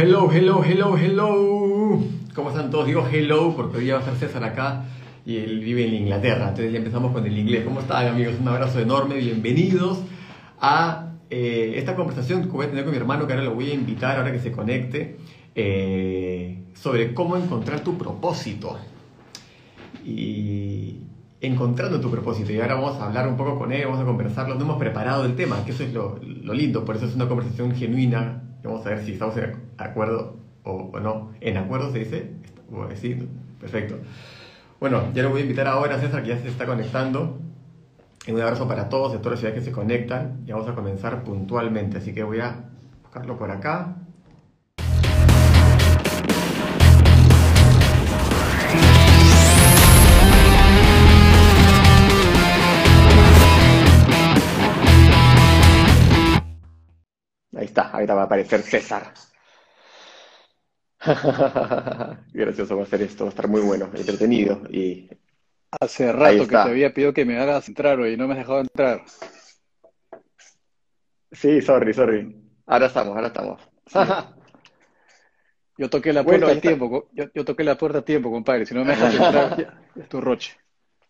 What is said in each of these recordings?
Hello, hello, hello, hello. ¿Cómo están todos? Digo hello porque hoy ya va a estar César acá y él vive en Inglaterra. Entonces ya empezamos con el inglés. ¿Cómo están amigos? Un abrazo enorme. Bienvenidos a eh, esta conversación que voy a tener con mi hermano que ahora lo voy a invitar ahora que se conecte eh, sobre cómo encontrar tu propósito. Y encontrando tu propósito. Y ahora vamos a hablar un poco con él, vamos a conversarlo. No hemos preparado el tema, que eso es lo, lo lindo. Por eso es una conversación genuina Vamos a ver si estamos en acuerdo o, no. ¿En acuerdo se dice? Sí, perfecto. Bueno, ya lo voy a invitar ahora a César, que ya se está conectando. Un abrazo para todos de todas las ciudades que se conectan. Y vamos a comenzar puntualmente. Así que voy a buscarlo por acá. Está, ahorita va a aparecer César. Gracioso va a ser esto, va a estar muy bueno, entretenido y... Hace rato que te había pedido que me hagas entrar y no me has dejado entrar. Sí, sorry, sorry. Ahora estamos, ahora estamos. Yo toqué la puerta a tiempo, yo, toqué la puerta a tiempo, compadre, si no me dejas entrar, es tu roche.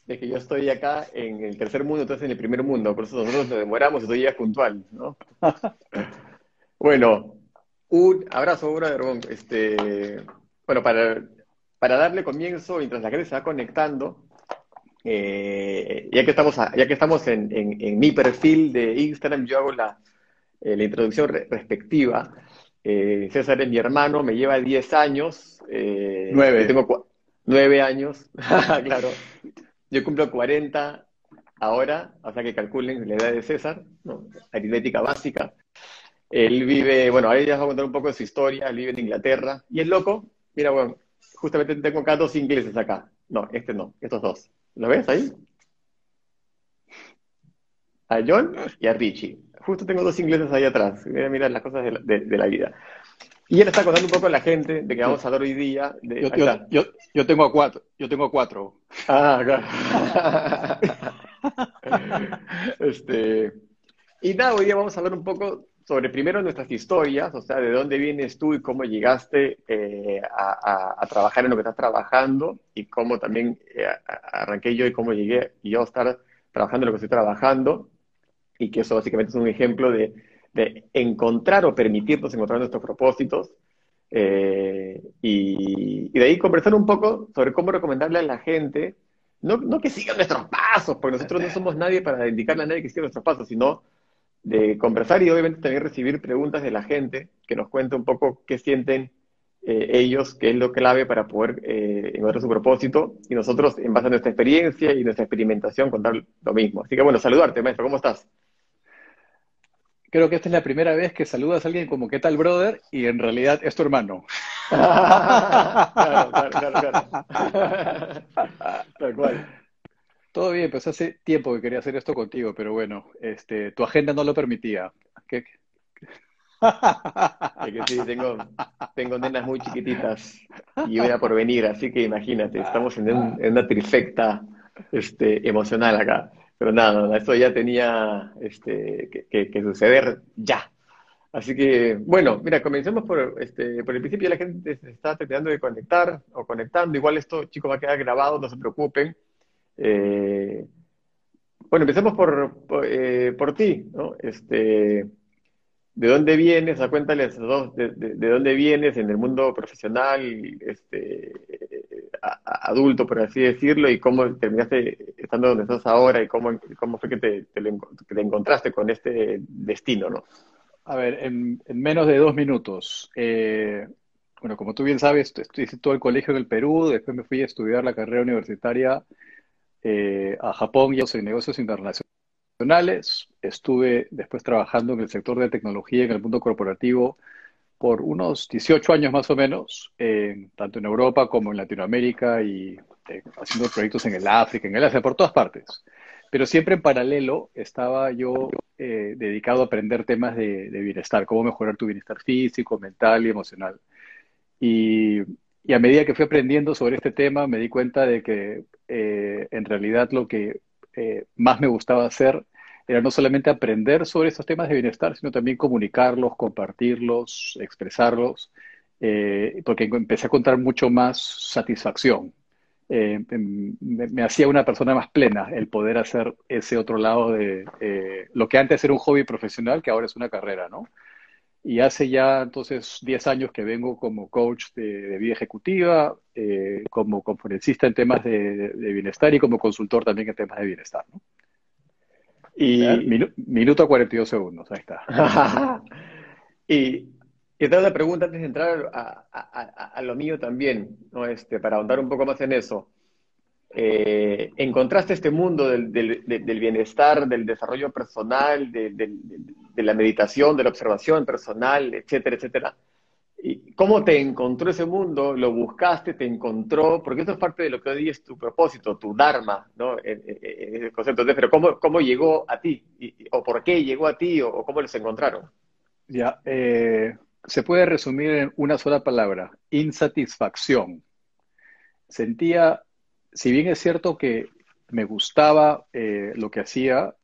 De que yo estoy acá en el tercer mundo, entonces en el primer mundo, por eso nosotros nos demoramos y tú llegas puntual, ¿no? Bueno, un abrazo, brother. Este, bueno, para, para darle comienzo, mientras la gente se va conectando, eh, ya que estamos, ya que estamos en, en, mi perfil de Instagram, yo hago la, eh, la introducción respectiva. Eh, César es mi hermano, me lleva 10 años. nueve. Tengo nueve años, claro. Yo cumplo 40 ahora, o sea que calculen la edad de César, ¿no? aritmética básica. Él vive, bueno, ahí ya va a contar un poco de su historia, él vive en Inglaterra. Y es loco, mira, bueno, justamente tengo acá dos ingleses acá. No, este no, estos dos. ¿Lo ves ahí? A John y a Richie. Justo tengo dos ingleses ahí atrás. Mira, mira las cosas de la, vida. Y él está contando un poco a la gente de que vamos a hablar hoy día. yo, yo, tengo a cuatro. Yo tengo a cuatro. Ah, claro. este, y nada, hoy día vamos a hablar un poco sobre primero nuestras historias, o sea, de dónde vienes tú y cómo llegaste eh, a, trabajar en lo que estás trabajando y cómo también eh, arranqué yo y cómo llegué yo a estar trabajando en lo que estoy trabajando. Y que eso básicamente es un ejemplo de, encontrar o permitirnos encontrar nuestros propósitos. Eh, y, de ahí conversar un poco sobre cómo recomendarle a la gente, no, no que sigan nuestros pasos, porque nosotros no somos nadie para indicarle a nadie que siga nuestros pasos, sino de conversar y obviamente también recibir preguntas de la gente que nos cuente un poco qué sienten eh, ellos, qué es lo clave para poder eh, encontrar su propósito y nosotros, en base a nuestra experiencia y nuestra experimentación, contar lo mismo. Así que bueno, saludarte, maestro, ¿cómo estás? Creo que esta es la primera vez que saludas a alguien como ¿qué tal, brother? Y en realidad es tu hermano. claro, claro, claro, claro. Tal cual. Todo bien, pues hace tiempo que quería hacer esto contigo, pero bueno, este, tu agenda no lo permitía. Es que sí, tengo, tengo nenas muy chiquititas y voy a por venir, así que imagínate, estamos en, una trifecta este, emocional acá. Pero nada, esto ya tenía este, que, suceder ya. Así que, bueno, mira, comencemos por, este, por el principio. La gente se está tratando de conectar o conectando. Igual esto, chicos, va a quedar grabado, no se preocupen. Eh, bueno, empecemos por, por, eh, ti, ¿no? Este, ¿De dónde vienes? A cuéntales de, de, dónde vienes en el mundo profesional, este, adulto, por así decirlo, y cómo terminaste estando donde estás ahora y cómo, cómo fue que te, te, encontraste con este destino, ¿no? A ver, en, menos de dos minutos. Eh, bueno, como tú bien sabes, hice todo el colegio en el Perú, después me fui a estudiar la carrera universitaria eh, a Japón y en negocios internacionales. Estuve después trabajando en el sector de tecnología en el mundo corporativo por unos 18 años más o menos, tanto en Europa como en Latinoamérica y eh, haciendo proyectos en el África, en el Asia, por todas partes. Pero siempre en paralelo estaba yo eh, dedicado a aprender temas de, de, bienestar, cómo mejorar tu bienestar físico, mental y emocional. Y y a medida que fui aprendiendo sobre este tema, me di cuenta de que eh, en realidad lo que eh, más me gustaba hacer era no solamente aprender sobre estos temas de bienestar, sino también comunicarlos, compartirlos, expresarlos. eh, porque empecé a encontrar mucho más satisfacción. Em, me, hacía una persona más plena el poder hacer ese otro lado de lo que antes era un hobby profesional, que ahora es una carrera, ¿no? Y hace ya entonces 10 años que vengo como coach de, vida ejecutiva, como conferencista en temas de, bienestar y como consultor también en temas de bienestar, ¿no? Y minuto 42 segundos, ahí está. y y te hago la pregunta antes de entrar a, lo mío también, ¿no? Este, para ahondar un poco más en eso. Eh, ¿Encontraste este mundo del, bienestar, del desarrollo personal, de, la meditación, de la observación personal, etcétera, etcétera? ¿Y ¿Cómo te encontró ese mundo? ¿Lo buscaste? ¿Te encontró? Porque eso es parte de lo que hoy es tu propósito, tu dharma, ¿no? el concepto de, pero ¿cómo, ¿cómo llegó a ti? ¿O por qué llegó a ti? ¿O, cómo los encontraron? Ya, eh, se puede resumir en una sola palabra, insatisfacción. Sentía, si bien es cierto que me gustaba eh, lo que hacía,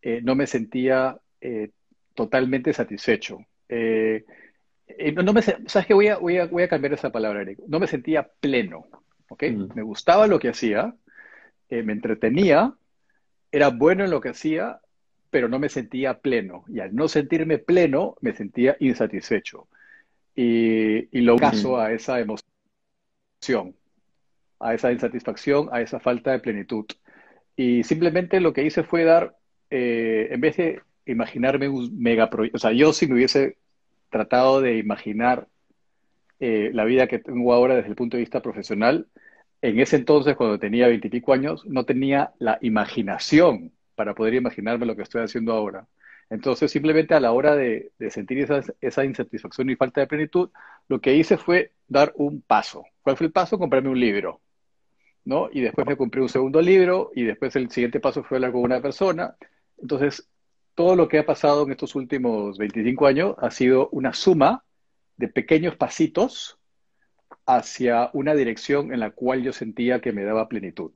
eh, no me sentía eh, totalmente satisfecho. no, me, ¿Sabes qué? Voy a, voy, a, voy a, cambiar esa palabra, Eric. No me sentía pleno. ¿okay? Me gustaba lo que hacía, me entretenía, era bueno en lo que hacía, pero no me sentía pleno. Y al no sentirme pleno, me sentía insatisfecho. Y, lo caso a esa emoción, a esa insatisfacción, a esa falta de plenitud. Y simplemente lo que hice fue dar, eh, en vez de imaginarme un mega proyecto, o sea, yo si me hubiese tratado de imaginar eh, la vida que tengo ahora desde el punto de vista profesional, en ese entonces, cuando tenía veintipico años, no tenía la imaginación para poder imaginarme lo que estoy haciendo ahora. Entonces, simplemente a la hora de, sentir esa, insatisfacción y falta de plenitud, lo que hice fue dar un paso. ¿Cuál fue el paso? Comprarme un libro. ¿No? Y después me compré un segundo libro y después el siguiente paso fue hablar con una persona. Entonces, todo lo que ha pasado en estos últimos 25 años ha sido una suma de pequeños pasitos hacia una dirección en la cual yo sentía que me daba plenitud.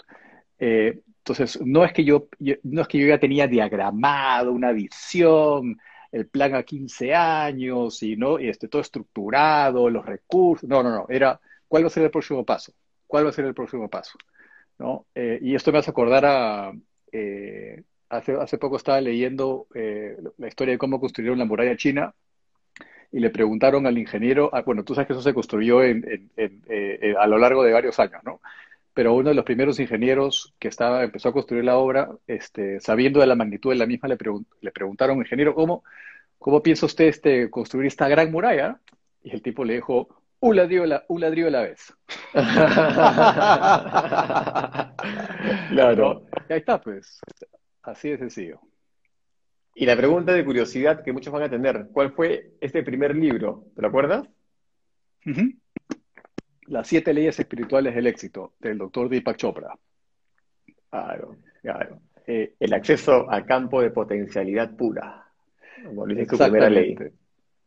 Eh, entonces, no es que yo, no es que yo ya tenía diagramado una visión, el plan a 15 años y no y este, todo estructurado, los recursos. No, no, no. Era cuál va a ser el próximo paso. ¿Cuál va a ser el próximo paso? ¿No? Eh, y esto me hace acordar a. Eh, hace, hace poco estaba leyendo eh, la historia de cómo construyeron la muralla china y le preguntaron al ingeniero. Ah, bueno, tú sabes que eso se construyó a lo largo de varios años, ¿no? pero uno de los primeros ingenieros que estaba, empezó a construir la obra, este, sabiendo de la magnitud de la misma, le, le preguntaron, ingeniero, ¿cómo, ¿cómo piensa usted este, construir esta gran muralla? Y el tipo le dijo, un ladrillo, la, un ladrillo a la vez. claro. Y ahí está, pues. Así de sencillo. Y la pregunta de curiosidad que muchos van a tener, ¿cuál fue este primer libro? ¿Te lo acuerdas? Las siete leyes espirituales del éxito, del doctor Deepak Chopra. Claro, claro. Eh, el acceso al campo de potencialidad pura, como dice su primera ley.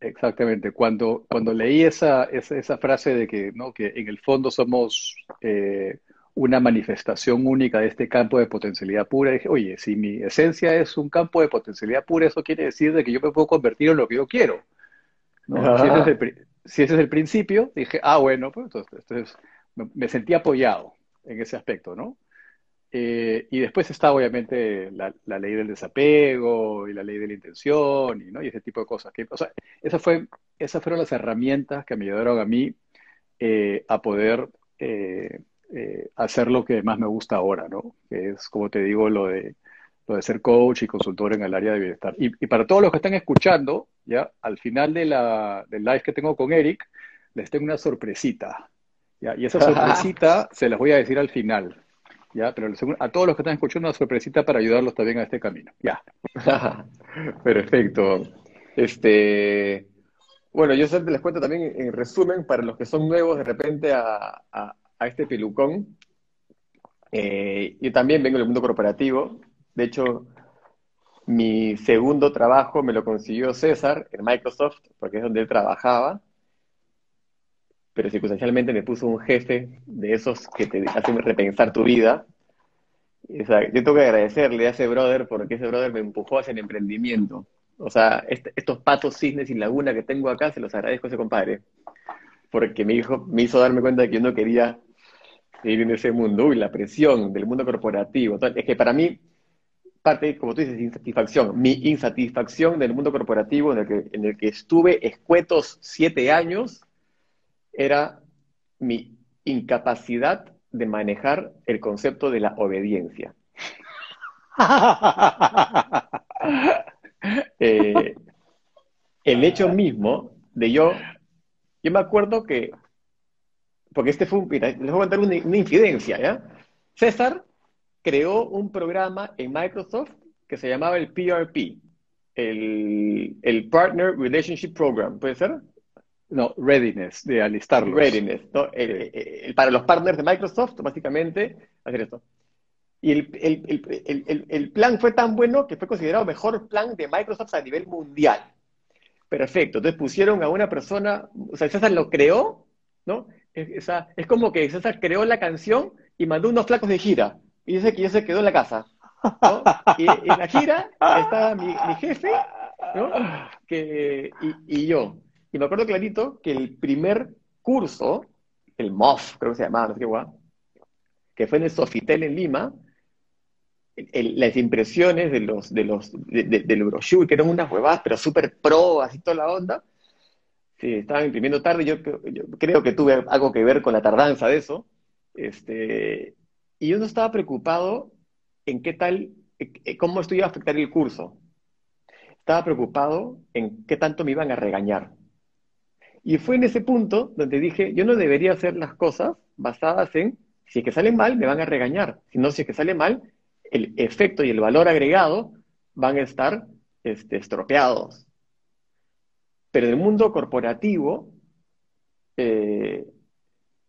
Exactamente. Cuando, cuando leí esa, esa, frase de que, ¿no? que en el fondo somos eh, una manifestación única de este campo de potencialidad pura, dije, oye, si mi esencia es un campo de potencialidad pura, eso quiere decir de que yo me puedo convertir en lo que yo quiero. ¿no? Si ese es el, si ese es el principio, dije, ah, bueno, pues entonces, me, sentí apoyado en ese aspecto, ¿no? Eh, y después está obviamente la, ley del desapego y la ley de la intención y, ¿no? y ese tipo de cosas. Que, o sea, esa fue, esas fueron las herramientas que me ayudaron a mí eh, a poder eh, hacer lo que más me gusta ahora, ¿no? Que es, como te digo, lo de de ser coach y consultor en el área de bienestar. Y, para todos los que están escuchando, ya al final de la, del live que tengo con Eric, les tengo una sorpresita. ¿ya? Y esa sorpresita se las voy a decir al final. ¿Ya? Pero a todos los que están escuchando, una sorpresita para ayudarlos también a este camino. Ya. Perfecto. Este, bueno, yo les cuento también en resumen, para los que son nuevos de repente a, este pelucón, eh, yo también vengo del mundo corporativo, de hecho, mi segundo trabajo me lo consiguió César en Microsoft, porque es donde él trabajaba, pero circunstancialmente me puso un jefe de esos que te hacen repensar tu vida. yo tengo que agradecerle a ese brother porque ese brother me empujó hacia el emprendimiento. O sea, estos patos, cisnes y laguna que tengo acá, se los agradezco a ese compadre. porque me, dijo, me hizo darme cuenta de que yo no quería vivir en ese mundo, y la presión del mundo corporativo. Entonces, es que para mí, parte, como tú dices, insatisfacción. Mi insatisfacción del mundo corporativo en el que, en el que estuve escuetos siete años era mi incapacidad de manejar el concepto de la obediencia. Eh, el hecho mismo de yo, yo me acuerdo que, porque este fue un, mira, les voy a contar una, una infidencia, ¿ya? César creó un programa en Microsoft que se llamaba el PRP, el, el Partner Relationship Program, ¿puede ser? No, readiness, de alistarlos. Readiness, ¿no? El- el- para los partners de Microsoft, básicamente, hacer esto. Y el, el- el- el- el- el plan fue tan bueno que fue considerado mejor plan de Microsoft a nivel mundial. Perfecto. Entonces pusieron a una persona, o sea, César lo creó, ¿no? Es, es como que César creó la canción y mandó unos flacos de gira. Y dice que ya se quedó en la casa, ¿no? Y en la gira estaba mi, mi jefe, ¿no? Que, y, y yo. Y me acuerdo clarito que el primer curso, el MOF, creo que se llamaba, no sé qué guay, que fue en el Sofitel en Lima, las impresiones de los, de los, de- de- del brochure, que eran unas huevadas, pero súper pro, así toda la onda, sí, estaban imprimiendo tarde, yo, yo creo que tuve algo que ver con la tardanza de eso, este, y yo no estaba preocupado en qué tal, eh, cómo esto iba a afectar el curso. Estaba preocupado en qué tanto me iban a regañar. Y fue en ese punto donde dije, yo no debería hacer las cosas basadas en, si es que salen mal, me van a regañar, sino si es que sale mal, el efecto y el valor agregado van a estar este, estropeados. Pero en el mundo corporativo, eh,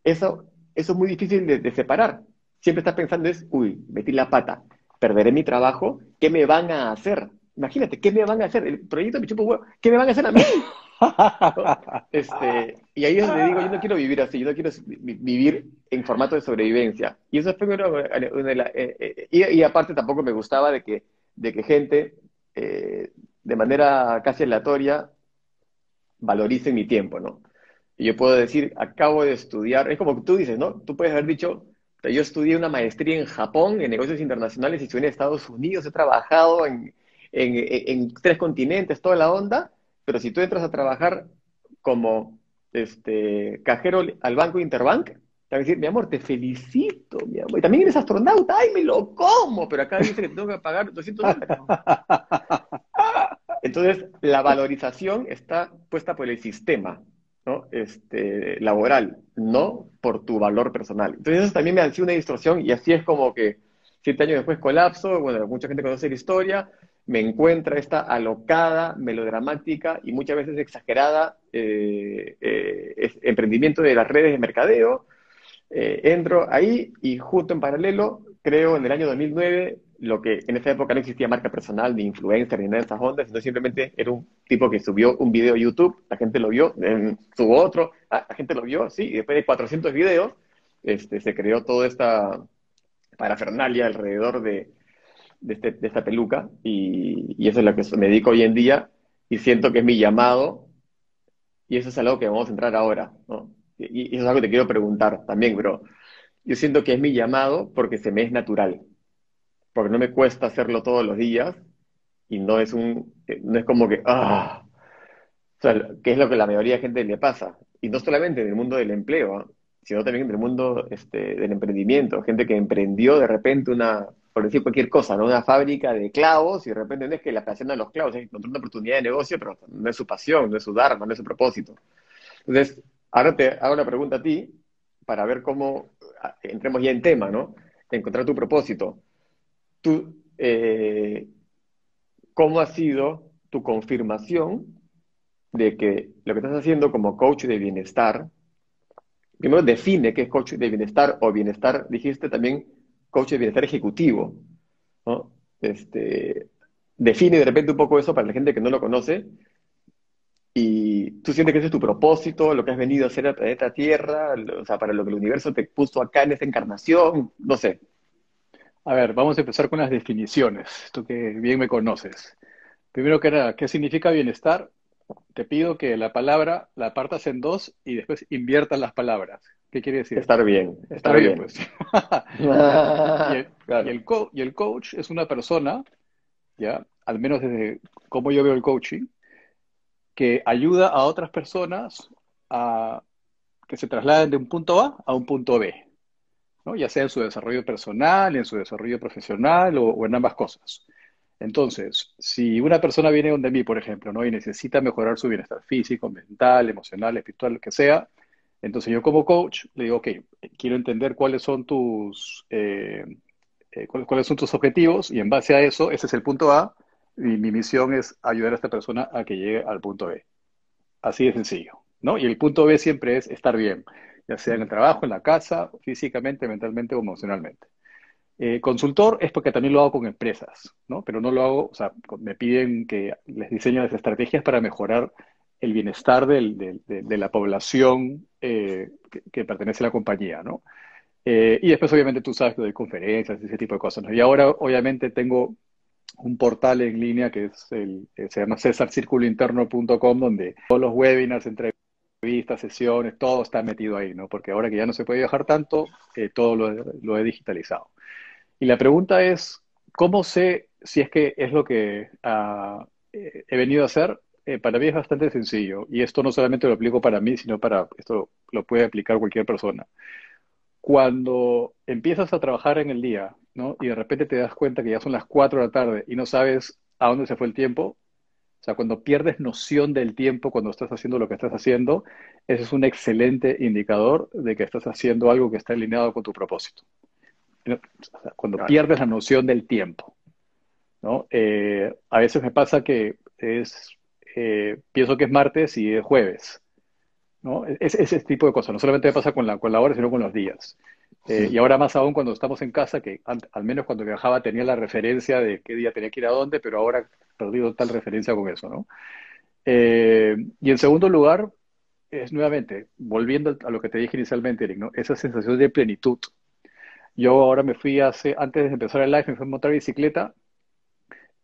eso, eso es muy difícil de, separar. Siempre estás pensando es, uy, metí la pata, perderé mi trabajo, ¿qué me van a hacer? Imagínate, ¿qué me van a hacer? El proyecto me chupa un huevo, ¿qué me van a hacer a mí? Este, y ahí es donde digo, yo no quiero vivir así, yo no quiero vi- vivir en formato de sobrevivencia. Y eso fue una, de la- eh, eh, y, y aparte tampoco me gustaba de que, de que gente, eh, de manera casi aleatoria, valorice mi tiempo, ¿no? Y yo puedo decir, acabo de estudiar, es como tú dices, ¿no? Tú puedes haber dicho, yo estudié una maestría en Japón, en negocios internacionales, y estudié en Estados Unidos, he trabajado en, en, en- en tres continentes, toda la onda, pero si tú entras a trabajar como este, cajero al banco Interbank, te van a decir, mi amor, te felicito, mi amor. Y también eres astronauta, ay, me lo como, pero acá dice que tengo que pagar 200 dólares. Entonces, la valorización está puesta por el sistema, ¿no? Este, laboral, no por tu valor personal. Entonces, eso también me ha sido una distorsión y así es como que siete años después colapso, bueno, mucha gente conoce la historia, me encuentra esta alocada, melodramática y muchas veces exagerada eh, eh, emprendimiento de las redes de mercadeo. Eh, entro ahí y justo en paralelo creo en el año 2009 lo que en esa época no existía marca personal, ni influencer, ni nada de esas ondas, sino simplemente era un tipo que subió un video a YouTube, la gente lo vio, eh, subo otro, ah, la gente lo vio, sí, y después de 400 videos, este, se creó toda esta parafernalia alrededor de, de, este- de esta peluca, y, eso es lo que me dedico hoy en día, y siento que es mi llamado, y eso es algo que vamos a entrar ahora, y eso es algo que te quiero preguntar también, bro. Yo siento que es mi llamado porque se me es natural porque no me cuesta hacerlo todos los días y no es un, eh, no es como que, ah, o sea, que es lo que la mayoría de gente le pasa. Y no solamente en el mundo del empleo, ¿ah? sino también en el mundo este, del emprendimiento. Gente que emprendió de repente una, por decir cualquier cosa, ¿no? Una fábrica de clavos y de repente no es que le apasionan los clavos, es encontró una oportunidad de negocio, pero no es su pasión, no es su dharma, no es su propósito. Entonces, ahora te hago la pregunta a ti para ver cómo ah, entremos ya en tema, ¿no? Encontrar tu propósito tú, eh, ¿cómo ha sido tu confirmación de que lo que estás haciendo como coach de bienestar, primero define qué es coach de bienestar o bienestar, dijiste también coach de bienestar ejecutivo. Este, define de repente un poco eso para la gente que no lo conoce y tú sientes que ese es tu propósito, lo que has venido a hacer al planeta Tierra, o sea, para lo que el universo te puso acá en esta encarnación, no sé. A ver, vamos a empezar con las definiciones, tú que bien me conoces. Primero que nada, ¿qué significa bienestar? te pido que la palabra la apartas en dos y después inviertas las palabras. ¿Qué quiere decir? Estar bien, estar, bien. pues. y, el, y el coach es una persona, ya, al menos desde cómo yo veo el coaching, que ayuda a otras personas a que se trasladen de un punto A a un punto B, ¿no? ya sea en su desarrollo personal, en su desarrollo profesional o, en ambas cosas. Entonces, si una persona viene donde mí, por ejemplo, ¿no? y necesita mejorar su bienestar físico, mental, emocional, espiritual, lo que sea, entonces yo como coach le digo, ok, quiero entender cuáles son tus, eh, eh, cuáles son tus objetivos y en base a eso, ese es el punto A, y mi misión es ayudar a esta persona a que llegue al punto B. Así de sencillo, ¿no? Y el punto B siempre es estar bien, ya sea en el trabajo, en la casa, físicamente, mentalmente o emocionalmente. Eh, consultor es porque también lo hago con empresas, ¿no? Pero no lo hago, o sea, me piden que les diseñe las estrategias para mejorar el bienestar de, la población eh, que, pertenece a la compañía, ¿no? Eh, y después, obviamente, tú sabes que doy conferencias, ese tipo de cosas. Y ahora, obviamente, tengo un portal en línea que es el, eh, se llama cesarcirculointerno.com, donde todos los webinars, entrevistas, sesiones, todo está metido ahí, ¿no? Porque ahora que ya no se puede viajar tanto, eh, todo lo, he digitalizado. Y la pregunta es, ¿cómo sé si es que es lo que ah, he venido a hacer? Para mí es bastante sencillo. Y esto no solamente lo aplico para mí, sino para, esto lo puede aplicar cualquier persona. Cuando empiezas a trabajar en el día ¿no? Y de repente te das cuenta que ya son las 4 de la tarde y no sabes a dónde se fue el tiempo. O sea, cuando pierdes noción del tiempo cuando estás haciendo lo que estás haciendo, ese es un excelente indicador de que estás haciendo algo que está alineado con tu propósito. cuando pierdes la noción del tiempo, ¿no? Eh, a veces me pasa que es, eh, pienso que es martes y es jueves, ¿no? Es, ese tipo de cosas. No solamente me pasa con la, con la hora, sino con los días. Eh, y ahora más aún cuando estamos en casa, que al, menos cuando viajaba tenía la referencia de qué día tenía que ir a dónde, pero ahora he perdido tal referencia con eso, ¿no? Eh, y en segundo lugar, es nuevamente, volviendo a lo que te dije inicialmente, Eric, ¿no? Esa sensación de plenitud. Yo ahora me fui hace, antes de empezar el live, me fui a montar bicicleta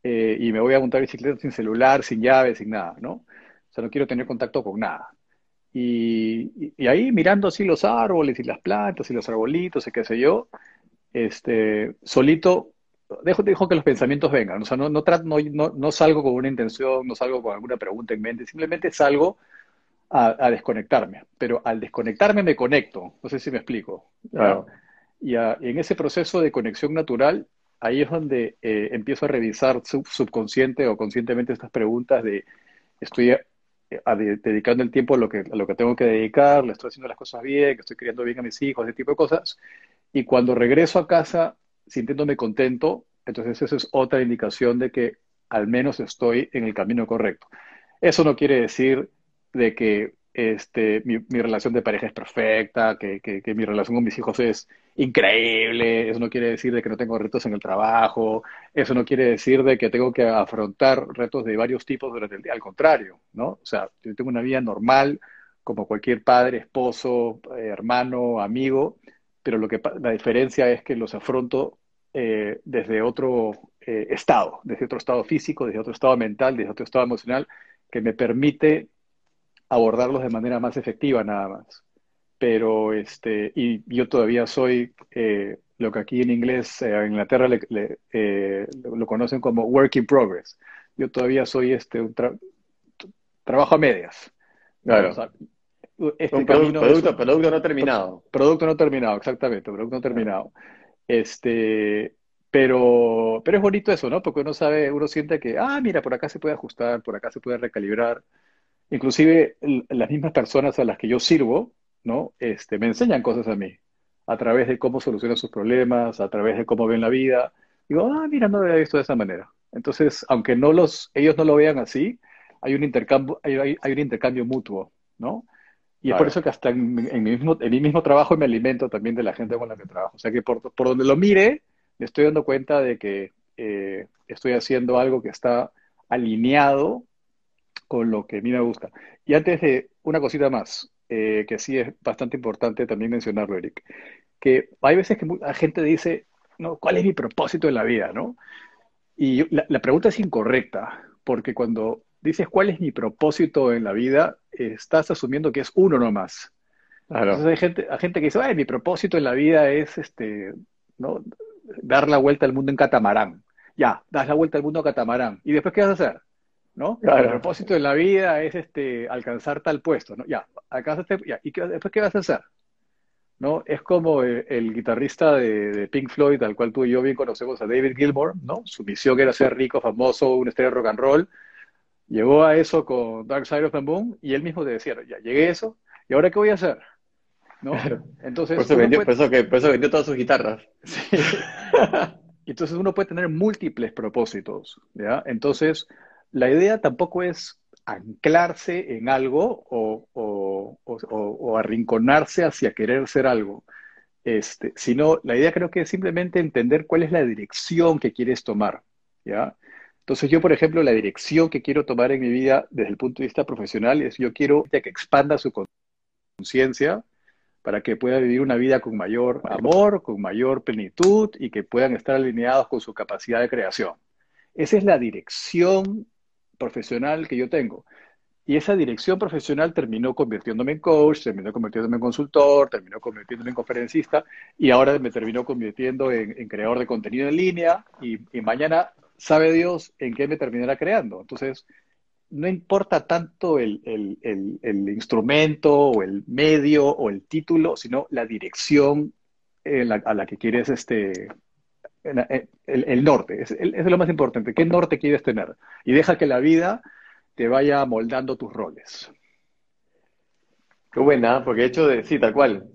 eh, y me voy a montar bicicleta sin celular, sin llave, sin nada, ¿no? O sea, no quiero tener contacto con nada. Y, ahí mirando así los árboles y las plantas y los arbolitos y qué sé yo, este, solito, dejo, dejo que los pensamientos vengan. O sea, no, no, no, no, salgo con una intención, no salgo con alguna pregunta en mente, simplemente salgo a, desconectarme. Pero al desconectarme me conecto. No sé si me explico. Y, en ese proceso de conexión natural, ahí es donde eh, empiezo a revisar subconsciente o conscientemente estas preguntas de estoy dedicando el tiempo a lo, que, a lo que tengo que dedicar, le estoy haciendo las cosas bien, que estoy criando bien a mis hijos, ese tipo de cosas. Y cuando regreso a casa sintiéndome contento, entonces esa es otra indicación de que al menos estoy en el camino correcto. Eso no quiere decir de que este, mi, relación de pareja es perfecta, que, mi relación con mis hijos es increíble, eso no quiere decir de que no tengo retos en el trabajo, eso no quiere decir de que tengo que afrontar retos de varios tipos durante el día, al contrario, ¿no? O sea, yo tengo una vida normal, como cualquier padre, esposo, eh, hermano, amigo, pero lo que, la diferencia es que los afronto eh, desde otro eh, estado, desde otro estado físico, desde otro estado mental, desde otro estado emocional, que me permite abordarlos de manera más efectiva nada más. Pero, este, y yo todavía soy eh, lo que aquí en inglés, eh, en Inglaterra eh, lo conocen como work in progress. Yo todavía soy este, un trabajo a medias. Claro. este un producto, producto, no terminado. Producto no terminado, exactamente, producto no terminado. Este, pero, pero es bonito eso, ¿no? Porque uno sabe, uno siente que, ah, mira, por acá se puede ajustar, por acá se puede recalibrar. Inclusive las mismas personas a las que yo sirvo, ¿no? Este, me enseñan cosas a mí, a través de cómo solucionan sus problemas, a través de cómo ven la vida. Digo, ah, mira, no lo había visto de esa manera. Entonces, aunque no los, ellos no lo vean así, hay un intercambio, hay, hay, un intercambio mutuo, ¿no? Y es por eso que hasta en, mi mismo, en mi mismo trabajo me alimento también de la gente con la que trabajo. O sea que por, por donde lo mire, me estoy dando cuenta de que eh, estoy haciendo algo que está alineado con lo que a mí me gusta. Y antes de una cosita más, eh, que sí es bastante importante también mencionarlo, Eric, que hay veces que la gente dice, no, ¿cuál es mi propósito en la vida? ¿no? Y la, pregunta es incorrecta, porque cuando dices cuál es mi propósito en la vida, estás asumiendo que es uno nomás. Claro. Entonces hay gente, hay gente que dice, Ay, mi propósito en la vida es este, ¿no? dar la vuelta al mundo en catamarán. Ya, das la vuelta al mundo en catamarán. ¿Y después qué vas a hacer? ¿No? Claro. El propósito en la vida es este, alcanzar tal puesto, ¿no? Ya, alcanzaste, ya. ¿Y qué- después qué vas a hacer? ¿No? Es como el, el guitarrista de, de Pink Floyd, al cual tú y yo bien conocemos, a David Gilmour, ¿no? Su misión era ser rico, famoso, una estrella de rock and roll. Llegó a eso con Dark Side of the Moon y él mismo te decía, ya llegué a eso, ¿y ahora qué voy a hacer? ¿No? Claro. Entonces, Por eso vendió, puede- por eso que, por eso vendió todas sus guitarras. Sí. Entonces uno puede tener múltiples propósitos, ¿ya? Entonces, la idea tampoco es anclarse en algo o, o- o- o- o arrinconarse hacia querer ser algo, este, sino la idea creo que es simplemente entender cuál es la dirección que quieres tomar, ¿ya? Entonces yo, por ejemplo, la dirección que quiero tomar en mi vida desde el punto de vista profesional es yo quiero que expanda su conciencia, para que pueda vivir una vida con mayor amor, con mayor plenitud y que puedan estar alineados con su capacidad de creación. Esa es la dirección profesional que yo tengo. Y esa dirección profesional terminó convirtiéndome en coach, terminó convirtiéndome en consultor, terminó convirtiéndome en conferencista y ahora me terminó convirtiendo en, en creador de contenido en línea y, y mañana sabe Dios en qué me terminará creando. Entonces, no importa tanto el, el- el- el instrumento o el medio o el título, sino la dirección en la- a la que quieres este, el, norte. Es, es lo más importante. ¿Qué norte quieres tener? Y deja que la vida te vaya moldando tus roles. Qué buena, porque de hecho, de, sí, tal cual.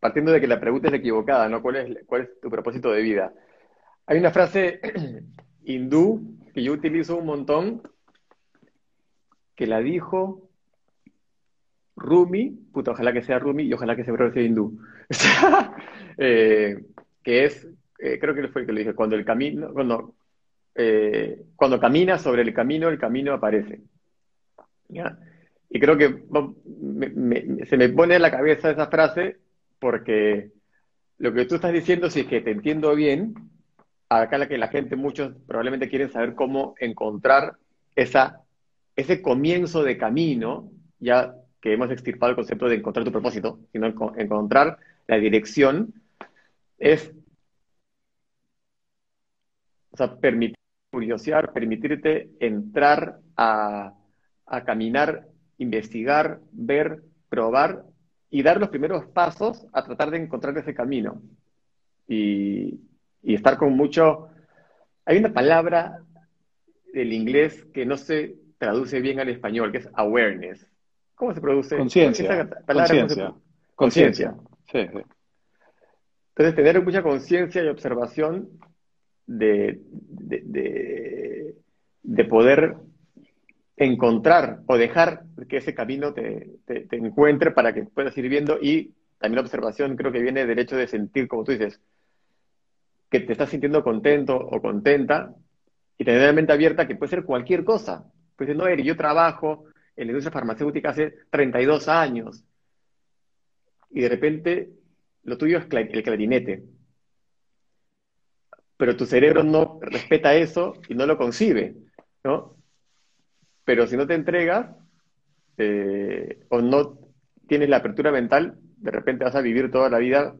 Partiendo de que la pregunta es equivocada, ¿no? ¿Cuál es, cuál es tu propósito de vida? Hay una frase hindú que yo utilizo un montón, que la dijo Rumi, puta, ojalá que sea Rumi y ojalá que ese brother sea hindú. Eh, que es, eh, creo que fue el que lo dije, cuando el camino, cuando, eh, cuando caminas sobre el camino, el camino aparece. Y creo que se me pone en la cabeza esa frase porque lo que tú estás diciendo, si es que te entiendo bien, acá la que la gente, muchos probablemente quieren saber cómo encontrar esa, ese comienzo de camino, ya que hemos extirpado el concepto de encontrar tu propósito, sino enco- encontrar la dirección, es, o sea, permitir curiosear, permitirte entrar a, a caminar, investigar, ver, probar y dar los primeros pasos a tratar de encontrar ese camino. Y, y estar con mucho... Hay una palabra del inglés que no se traduce bien al español, que es awareness. ¿Cómo se produce? Conciencia. Esa palabra, ¿cómo se- Conciencia. Conciencia. Sí, sí. Entonces, tener mucha conciencia y observación de, de, de- de poder encontrar o dejar que ese camino te, te- te encuentre para que puedas ir viendo y también la observación creo que viene del hecho de sentir, como tú dices, que te estás sintiendo contento o contenta y tener la mente abierta que puede ser cualquier cosa. Pues no, Eri, yo trabajo en la industria farmacéutica hace 32 años y de repente lo tuyo es el clarinete. Pero tu cerebro no respeta eso y no lo concibe, ¿no? Pero si no te entregas eh, o no tienes la apertura mental, de repente vas a vivir toda la vida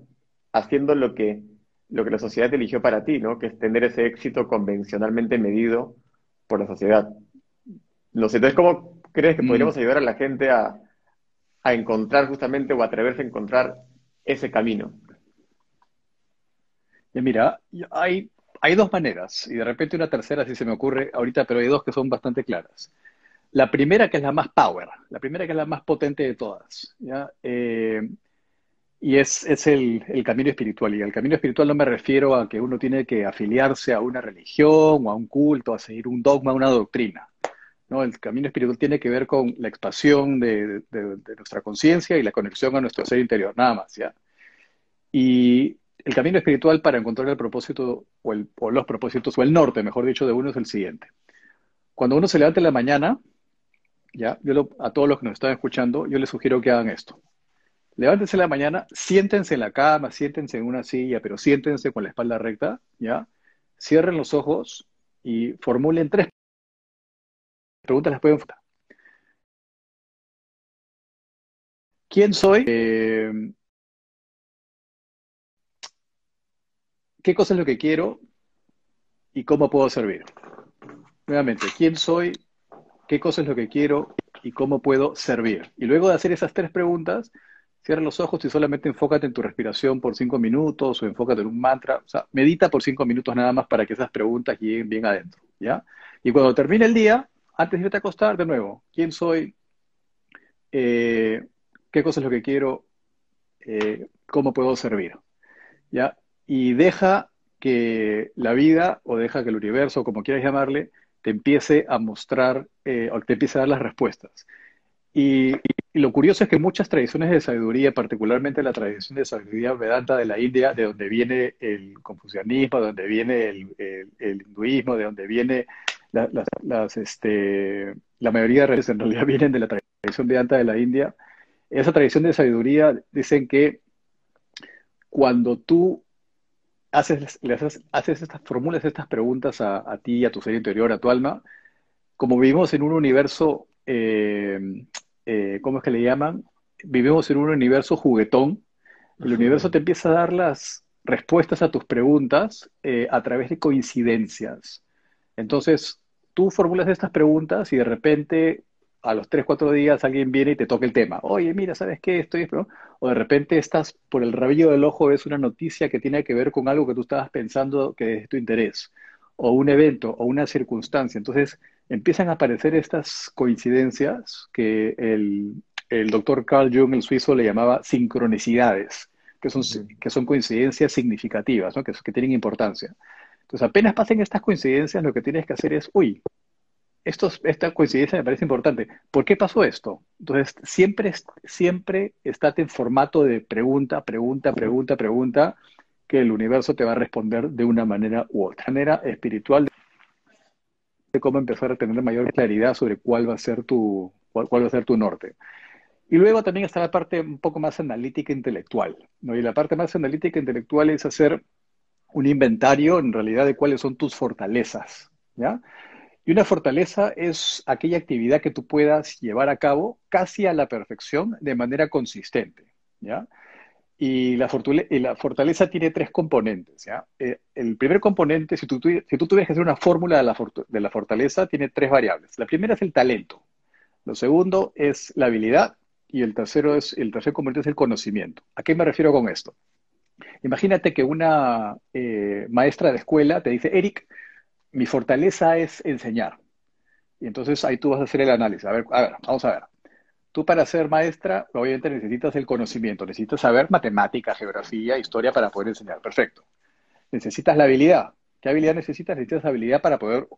haciendo lo que, lo que la sociedad eligió para ti, ¿no? Que es tener ese éxito convencionalmente medido por la sociedad. No sé, entonces, ¿cómo crees que Mm. podríamos ayudar a la gente a, a encontrar justamente o atreverse a encontrar ese camino? Mira, hay, hay dos maneras, y de repente una tercera si se me ocurre ahorita, pero hay dos que son bastante claras. La primera que es la más power, la primera que es la más potente de todas, ¿ya? Eh, y es, es el, camino espiritual. Y al camino espiritual no me refiero a que uno tiene que afiliarse a una religión o a un culto, a seguir un dogma, una doctrina. ¿no? El camino espiritual tiene que ver con la expansión de, de- de nuestra conciencia y la conexión a nuestro ser interior, nada más, ¿ya? Y el camino espiritual para encontrar el propósito o, los propósitos, o el norte, mejor dicho, de uno es el siguiente. Cuando uno se levanta en la mañana, ya, yo a todos los que nos están escuchando, yo les sugiero que hagan esto. Levántense en la mañana, siéntense en la cama, siéntense en una silla, pero siéntense con la espalda recta, ¿ya? Cierren los ojos y formulen tres preguntas las pueden ¿Quién soy? Eh, ¿Qué cosa es lo que quiero? ¿Y cómo puedo servir? Nuevamente, ¿quién soy? ¿Qué cosa es lo que quiero? ¿Y cómo puedo servir? Y luego de hacer esas tres preguntas, cierra los ojos y solamente enfócate en tu respiración por cinco minutos o enfócate en un mantra. O sea, medita por cinco minutos nada más para que esas preguntas lleguen bien adentro, ¿ya? Y cuando termine el día, antes de irte a acostar, de nuevo, ¿quién soy? Eh, ¿Qué cosa es lo que quiero? Eh, ¿Cómo puedo servir? ¿Ya? Y deja que la vida o deja que el universo, como quieras llamarle, te empiece a mostrar eh, o te empiece a dar las respuestas. Y, lo curioso es que muchas tradiciones de sabiduría, particularmente la tradición de sabiduría Vedanta de la India, de donde viene el confucianismo, de donde viene el, hinduismo, de donde viene este, la mayoría de religiones en realidad vienen de la tradición Vedanta de la India, esa tradición de sabiduría dicen que cuando tú haces, haces, estas, formulas estas preguntas a, ti, a tu ser interior, a tu alma, como vivimos en un universo, eh, eh, ¿cómo es que le llaman? Vivimos en un universo juguetón. El universo te empieza a dar las respuestas a tus preguntas eh, a través de coincidencias. Entonces, tú formulas estas preguntas y de repente a los 3, 4 días alguien viene y te toca el tema. Oye, mira, ¿sabes qué? Estoy... O de repente estás por el rabillo del ojo, ves una noticia que tiene que ver con algo que tú estabas pensando que es tu interés, o un evento, o una circunstancia. Entonces empiezan a aparecer estas coincidencias que el, doctor Carl Jung, el suizo, le llamaba sincronicidades, que son, que son coincidencias significativas, que, que tienen importancia. Entonces, apenas pasen estas coincidencias, lo que tienes que hacer es, uy, esta coincidencia me parece importante. ¿Por qué pasó esto? Entonces, siempre, siempre estate en formato de pregunta, pregunta, pregunta, pregunta, que el universo te va a responder de una manera u otra. Manera espiritual de cómo empezar a tener mayor claridad sobre cuál va a ser tu, cuál, va a ser tu norte. Y luego también está la parte un poco más analítica intelectual. ¿no? Y la parte más analítica intelectual es hacer un inventario en realidad de cuáles son tus fortalezas. ¿ya? Y una fortaleza es aquella actividad que tú puedas llevar a cabo casi a la perfección de manera consistente, ¿ya? Y la, fortaleza tiene tres componentes, ¿ya? Eh, el primer componente, si tú, tuvieras que hacer una fórmula de la, de la fortaleza, tiene tres variables. La primera es el talento, lo segundo es la habilidad y el tercero es, el tercer componente es el conocimiento. ¿A qué me refiero con esto? Imagínate que una eh, maestra de escuela te dice, Eric, mi fortaleza es enseñar. Y entonces ahí tú vas a hacer el análisis. A ver, a ver, vamos a ver. Tú para ser maestra, obviamente necesitas el conocimiento, necesitas saber matemática, geografía, historia para poder enseñar. Perfecto. Necesitas la habilidad. ¿Qué habilidad necesitas? Necesitas habilidad para poder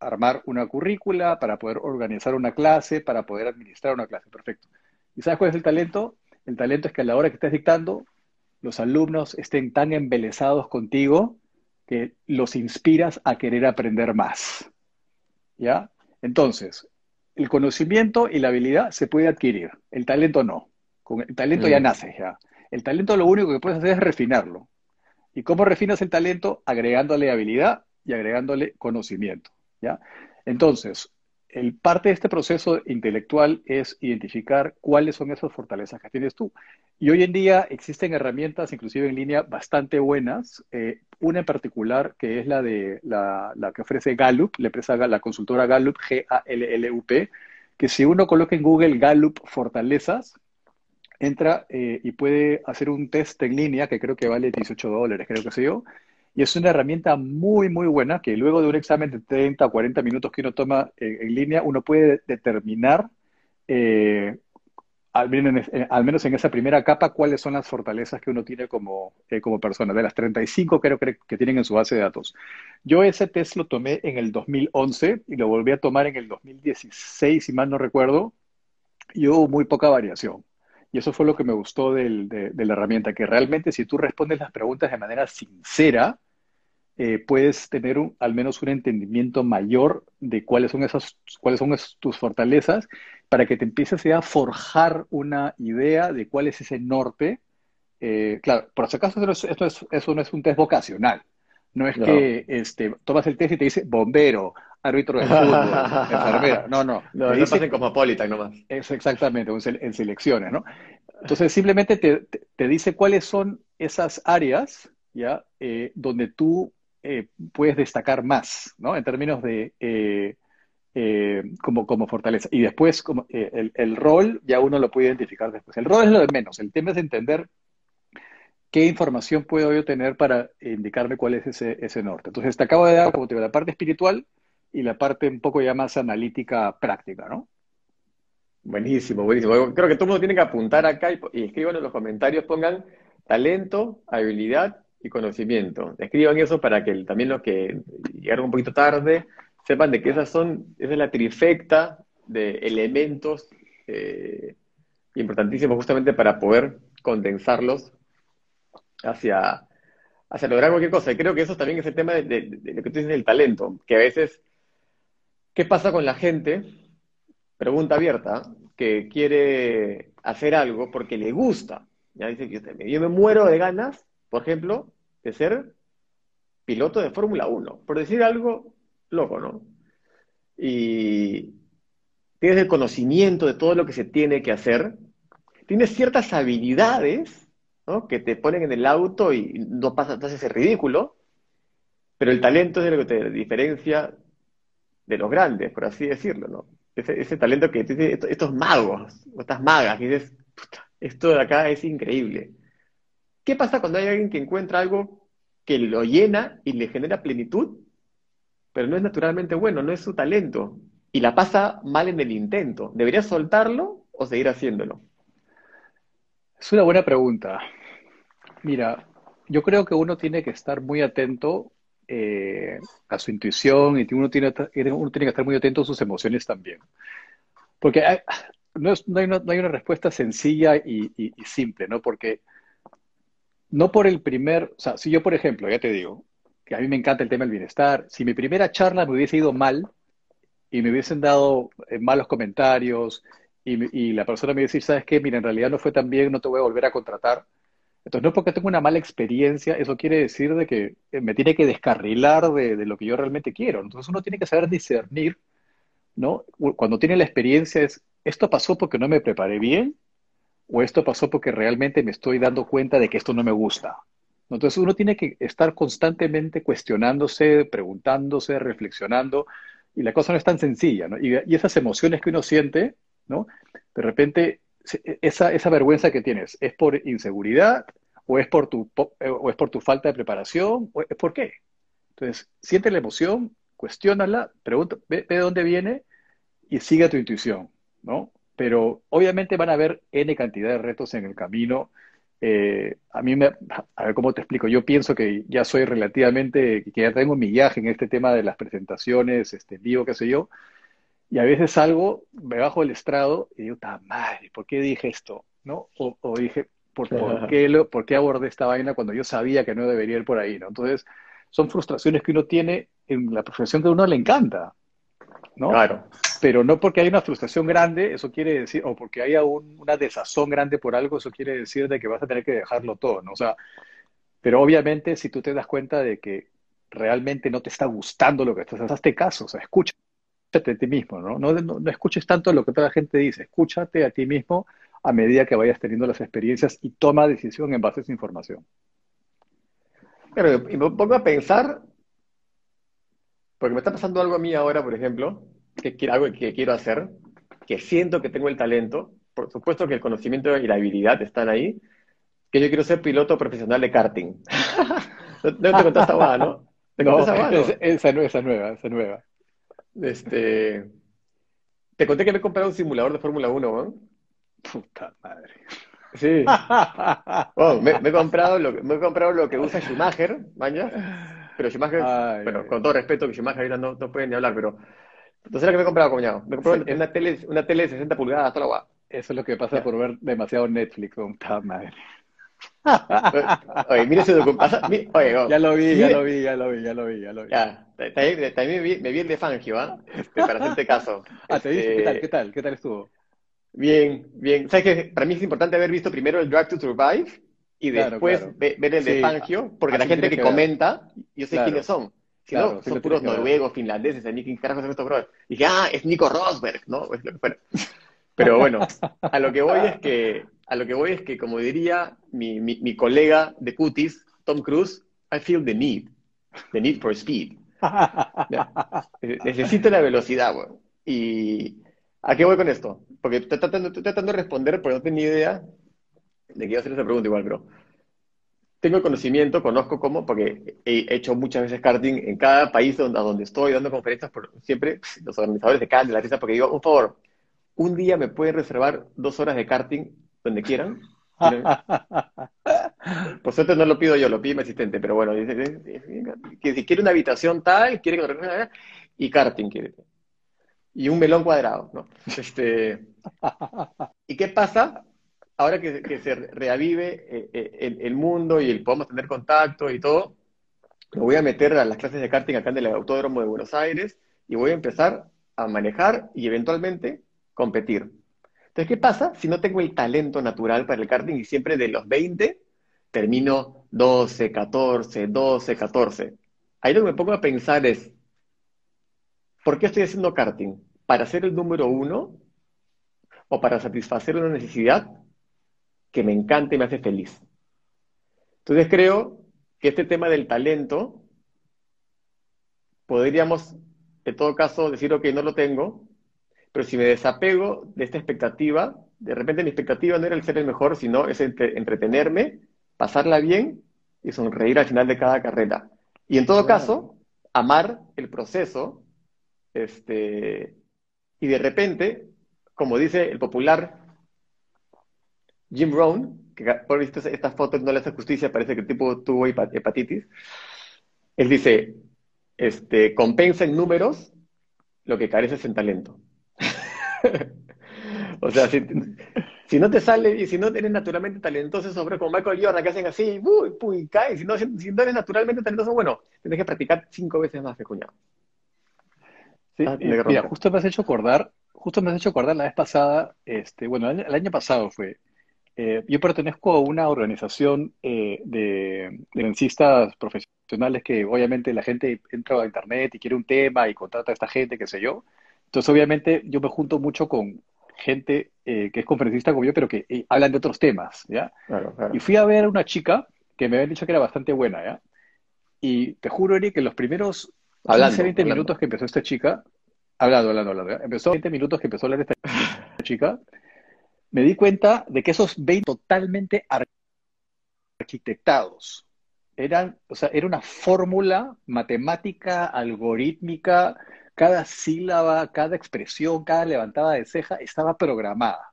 armar una currícula, para poder organizar una clase, para poder administrar una clase. Perfecto. ¿Y sabes cuál es el talento? El talento es que a la hora que estés dictando, los alumnos estén tan embelesados contigo que los inspiras a querer aprender más. ¿Ya? Entonces, el conocimiento y la habilidad se puede adquirir, el talento no. Con el talento ya mm. nace ya. El talento lo único que puedes hacer es refinarlo. ¿Y cómo refinas el talento? Agregándole habilidad y agregándole conocimiento. ¿ya? Entonces, el parte de este proceso intelectual es identificar cuáles son esas fortalezas que tienes tú. Y hoy en día existen herramientas, inclusive en línea, bastante buenas. Eh, una en particular que es la de la, que ofrece Gallup, la empresa, la consultora Gallup, G-A-L-L-U-P, que si uno coloca en Google Gallup Fortalezas, entra eh, y puede hacer un test en línea que creo que vale 18 dólares, creo que sé yo, y es una herramienta muy, muy buena que luego de un examen de 30 o 40 minutos que uno toma en, línea, uno puede determinar, eh, al, menos en esa primera capa, cuáles son las fortalezas que uno tiene como, eh, como persona. De las 35 creo que, que tienen en su base de datos. Yo ese test lo tomé en el 2011 y lo volví a tomar en el 2016, si mal no recuerdo, y hubo muy poca variación. Y eso fue lo que me gustó de, la herramienta, que realmente si tú respondes las preguntas de manera sincera, eh, puedes tener al menos un entendimiento mayor de cuáles son, esas, cuáles son tus fortalezas para que te empieces a forjar una idea de cuál es ese norte. Eh, claro, por si acaso, eso, eso no es un test vocacional. No es que este, tomas el test y te dice bombero, árbitro de fútbol. No, no. No, eso dice- pasa en Cosmopolitan nomás. es exactamente, en sele- en selecciones, ¿no? Entonces simplemente te, te- te dice cuáles son esas áreas, ¿ya? Eh, donde tú eh, puedes destacar más, ¿no? En términos de eh, eh, como, como fortaleza. Y después como, eh, el, el rol ya uno lo puede identificar después. El rol es lo de menos. El tema es entender qué información puedo yo tener para indicarme cuál es ese, ese norte. Entonces te acabo de dar, como te digo, la parte espiritual y la parte un poco ya más analítica práctica, ¿no? Buenísimo, buenísimo. Creo que todo el mundo tiene que apuntar acá y, escriban en los comentarios, pongan talento, habilidad y conocimiento. Escriban eso para que también los que llegaron un poquito tarde sepan de que esas son, esa es la trifecta de elementos eh, importantísimos justamente para poder condensarlos hacia, hacia lograr cualquier cosa. Y creo que eso también es el tema de lo que tú dices del talento, que a veces, ¿qué pasa con la gente? pregunta abierta, que quiere hacer algo porque le gusta. Ya dice que yo me muero de ganas, por ejemplo, de ser piloto de Fórmula 1, por decir algo loco, ¿no? Y tienes el conocimiento de todo lo que se tiene que hacer, tienes ciertas habilidades, ¿no? Que te ponen en el auto y no pasa, no haces ridículo, pero el talento es lo que te diferencia de los grandes, por así decirlo, ¿no? Ese, talento que tú dices, estos, magos, o estas magas, que dices, "Puta, esto de acá es increíble. ¿Qué pasa cuando hay alguien que encuentra algo que lo llena y le genera plenitud, pero no es naturalmente bueno, no es su talento, y la pasa mal en el intento? ¿Debería soltarlo o seguir haciéndolo? Es una buena pregunta. Mira, yo creo que uno tiene que estar muy atento eh, a su intuición y uno tiene, uno tiene que estar muy atento a sus emociones también. Porque no, es- no hay una, no hay una respuesta sencilla y, simple, ¿no? Porque no por el primer, o sea, si yo, por ejemplo, ya te digo, que a mí me encanta el tema del bienestar, si mi primera charla me hubiese ido mal y me hubiesen dado eh, malos comentarios y, la persona me dice, ¿sabes qué? Mira, en realidad no fue tan bien, no te voy a volver a contratar. Entonces, no porque tengo una mala experiencia, eso quiere decir de que eh, me tiene que descarrilar de, lo que yo realmente quiero. Entonces, uno tiene que saber discernir, ¿no? Cuando tiene la experiencia es, ¿esto pasó porque no me preparé bien? ¿O esto pasó porque realmente me estoy dando cuenta de que esto no me gusta? Entonces, uno tiene que estar constantemente cuestionándose, preguntándose, reflexionando, y la cosa no es tan sencilla, ¿no? Y, y esas emociones que uno siente, ¿no? De repente, esa, esa vergüenza que tienes, ¿es por inseguridad o es por tu, eh, o es por tu falta de preparación? ¿O es por qué? Entonces, siente la emoción, cuestiónala, pregunta, ve, de dónde viene y sigue tu intuición, ¿no? Pero obviamente van a haber N cantidad de retos en el camino. Eh, a mí me, a ver cómo te explico, yo pienso que ya soy relativamente, que ya tengo millaje en este tema de las presentaciones, este, vivo, qué sé yo, y a veces salgo, me bajo el estrado y digo, ¡ta madre! ¿Por qué dije esto? ¿No? O, o dije, ¿por, por qué lo- por qué abordé esta vaina cuando yo sabía que no debería ir por ahí, ¿no? Entonces, son frustraciones que uno tiene en la profesión que a uno le encanta, ¿no? Claro. Pero no porque hay una frustración grande, eso quiere decir, o porque haya un- una desazón grande por algo, eso quiere decir de que vas a tener que dejarlo todo, ¿no? O sea, pero obviamente si tú te das cuenta de que realmente no te está gustando lo que estás, hazte caso, o sea, escúchate a ti mismo, ¿no? No, no, no escuches tanto lo que toda la gente dice, escúchate a ti mismo a medida que vayas teniendo las experiencias y toma decisión en base a esa información. Claro, y me pongo a pensar, porque me está pasando algo a mí ahora, por ejemplo, que quiero, algo que quiero hacer, que siento que tengo el talento, por supuesto que el conocimiento y la habilidad están ahí, que yo quiero ser piloto profesional de karting. No, no te contaste guada, ¿no? ¿Te conté No, esa esa, esa nueva, esa nueva. Este, te conté que me he comprado un simulador de Fórmula 1, ¿no? Puta madre. Sí. Me, me he comprado lo, que- me he comprado lo que usa Schumacher, maña. Pero Schumacher, Ay, bueno, con todo respeto, que Schumacher ahorita no, no puede ni hablar, pero entonces lo que me he comprado, coñado. Me he comprado una tele, una tele de 60 pulgadas, toda la guada. Eso es lo que pasa Ya. por ver demasiado Netflix, puta madre. Oye, mire ese documental. Oye, oh, Ya lo vi, ya mire- lo vi, ya lo vi, ya lo vi, ya lo vi. Ya, también me vi, me vi el de Fangio, ¿ah? Este, para hacerte caso. Ah, ¿te viste? ¿Qué Este, tal? ¿Qué tal? ¿Qué tal estuvo? Bien, bien. ¿Sabes qué? Para mí es importante haber visto primero el Drive to Survive y Claro, después claro. ve- ver el de Sí, Fangio, porque la gente que que comenta, yo sé Claro. quiénes son. Si no, son puros noruegos, finlandeses, ni ¿quién carajo son estos brothers? Dije, ah, es Nico Rosberg, ¿no? Pero bueno, a lo que voy es que, a lo que voy es que, como diría mi, mi, colega de Cutis, Tom Cruise, I feel the need, the need for speed. Necesito la velocidad, güey. Y ¿a qué voy con esto? Porque estoy tratando, estoy tratando de responder, pero no tengo ni idea de qué iba a hacer esa pregunta igual, pero tengo conocimiento, conozco cómo, porque he hecho muchas veces karting en cada país donde, a donde estoy dando conferencias, por, siempre los organizadores de de la risa, porque digo, un favor, un día me pueden reservar dos horas de karting donde quieran. Por suerte no lo pido yo, lo pide mi asistente, pero bueno, dice que si quiere una habitación tal, quiere que y karting quiere. Y un melón cuadrado, ¿no? Este, ¿Y qué pasa? Ahora que, se reavive eh, eh, el, mundo y podemos tener contacto y todo, me voy a meter a las clases de karting acá en el Autódromo de Buenos Aires y voy a empezar a manejar y eventualmente competir. Entonces, ¿qué pasa si no tengo el talento natural para el karting y siempre de los 20 termino 12, 14, 12, 14? Ahí lo que me pongo a pensar es, ¿por qué estoy haciendo karting? ¿Para ser el número uno o para satisfacer una necesidad que me encanta y me hace feliz? Entonces creo que este tema del talento podríamos, en todo caso, decir, ok, no lo tengo, pero si me desapego de esta expectativa, de repente mi expectativa no era el ser el mejor, sino es entretenerme, pasarla bien y sonreír al final de cada carrera. Y en todo caso, amar el proceso, este, y de repente, como dice el popular Jim Rohn, que por visto estas fotos no le hace justicia, parece que el tipo tuvo hepatitis, él dice, este, compensa en números lo que careces en talento. o sea, si, no te sale y si no eres naturalmente talentoso, sobre como Michael Jordan, que hacen así, uy, uy, cae. Si no, si, no eres naturalmente talentoso, bueno, tienes que practicar cinco veces más, cuñado. Sí, ah, mira, justo me has hecho acordar, justo me has hecho acordar la vez pasada, este, bueno, el año, pasado fue, eh, yo pertenezco a una organización eh, de, de profesionales que obviamente la gente entra a internet y quiere un tema y contrata a esta gente, qué sé yo. Entonces, obviamente, yo me junto mucho con gente eh, que es conferencista como yo, pero que eh, hablan de otros temas, ¿ya? Y fui a ver a una chica que me habían dicho que era bastante buena, ¿ya? Y te juro, Eric, que los primeros 15, 20 minutos que empezó esta chica, hablando, hablando, hablando, ¿ya? empezó 20 minutos que empezó a hablar esta chica, me di cuenta de que esos 20 totalmente arquitectados, eran, o sea, era una fórmula matemática, algorítmica, cada sílaba, cada expresión, cada levantada de ceja estaba programada.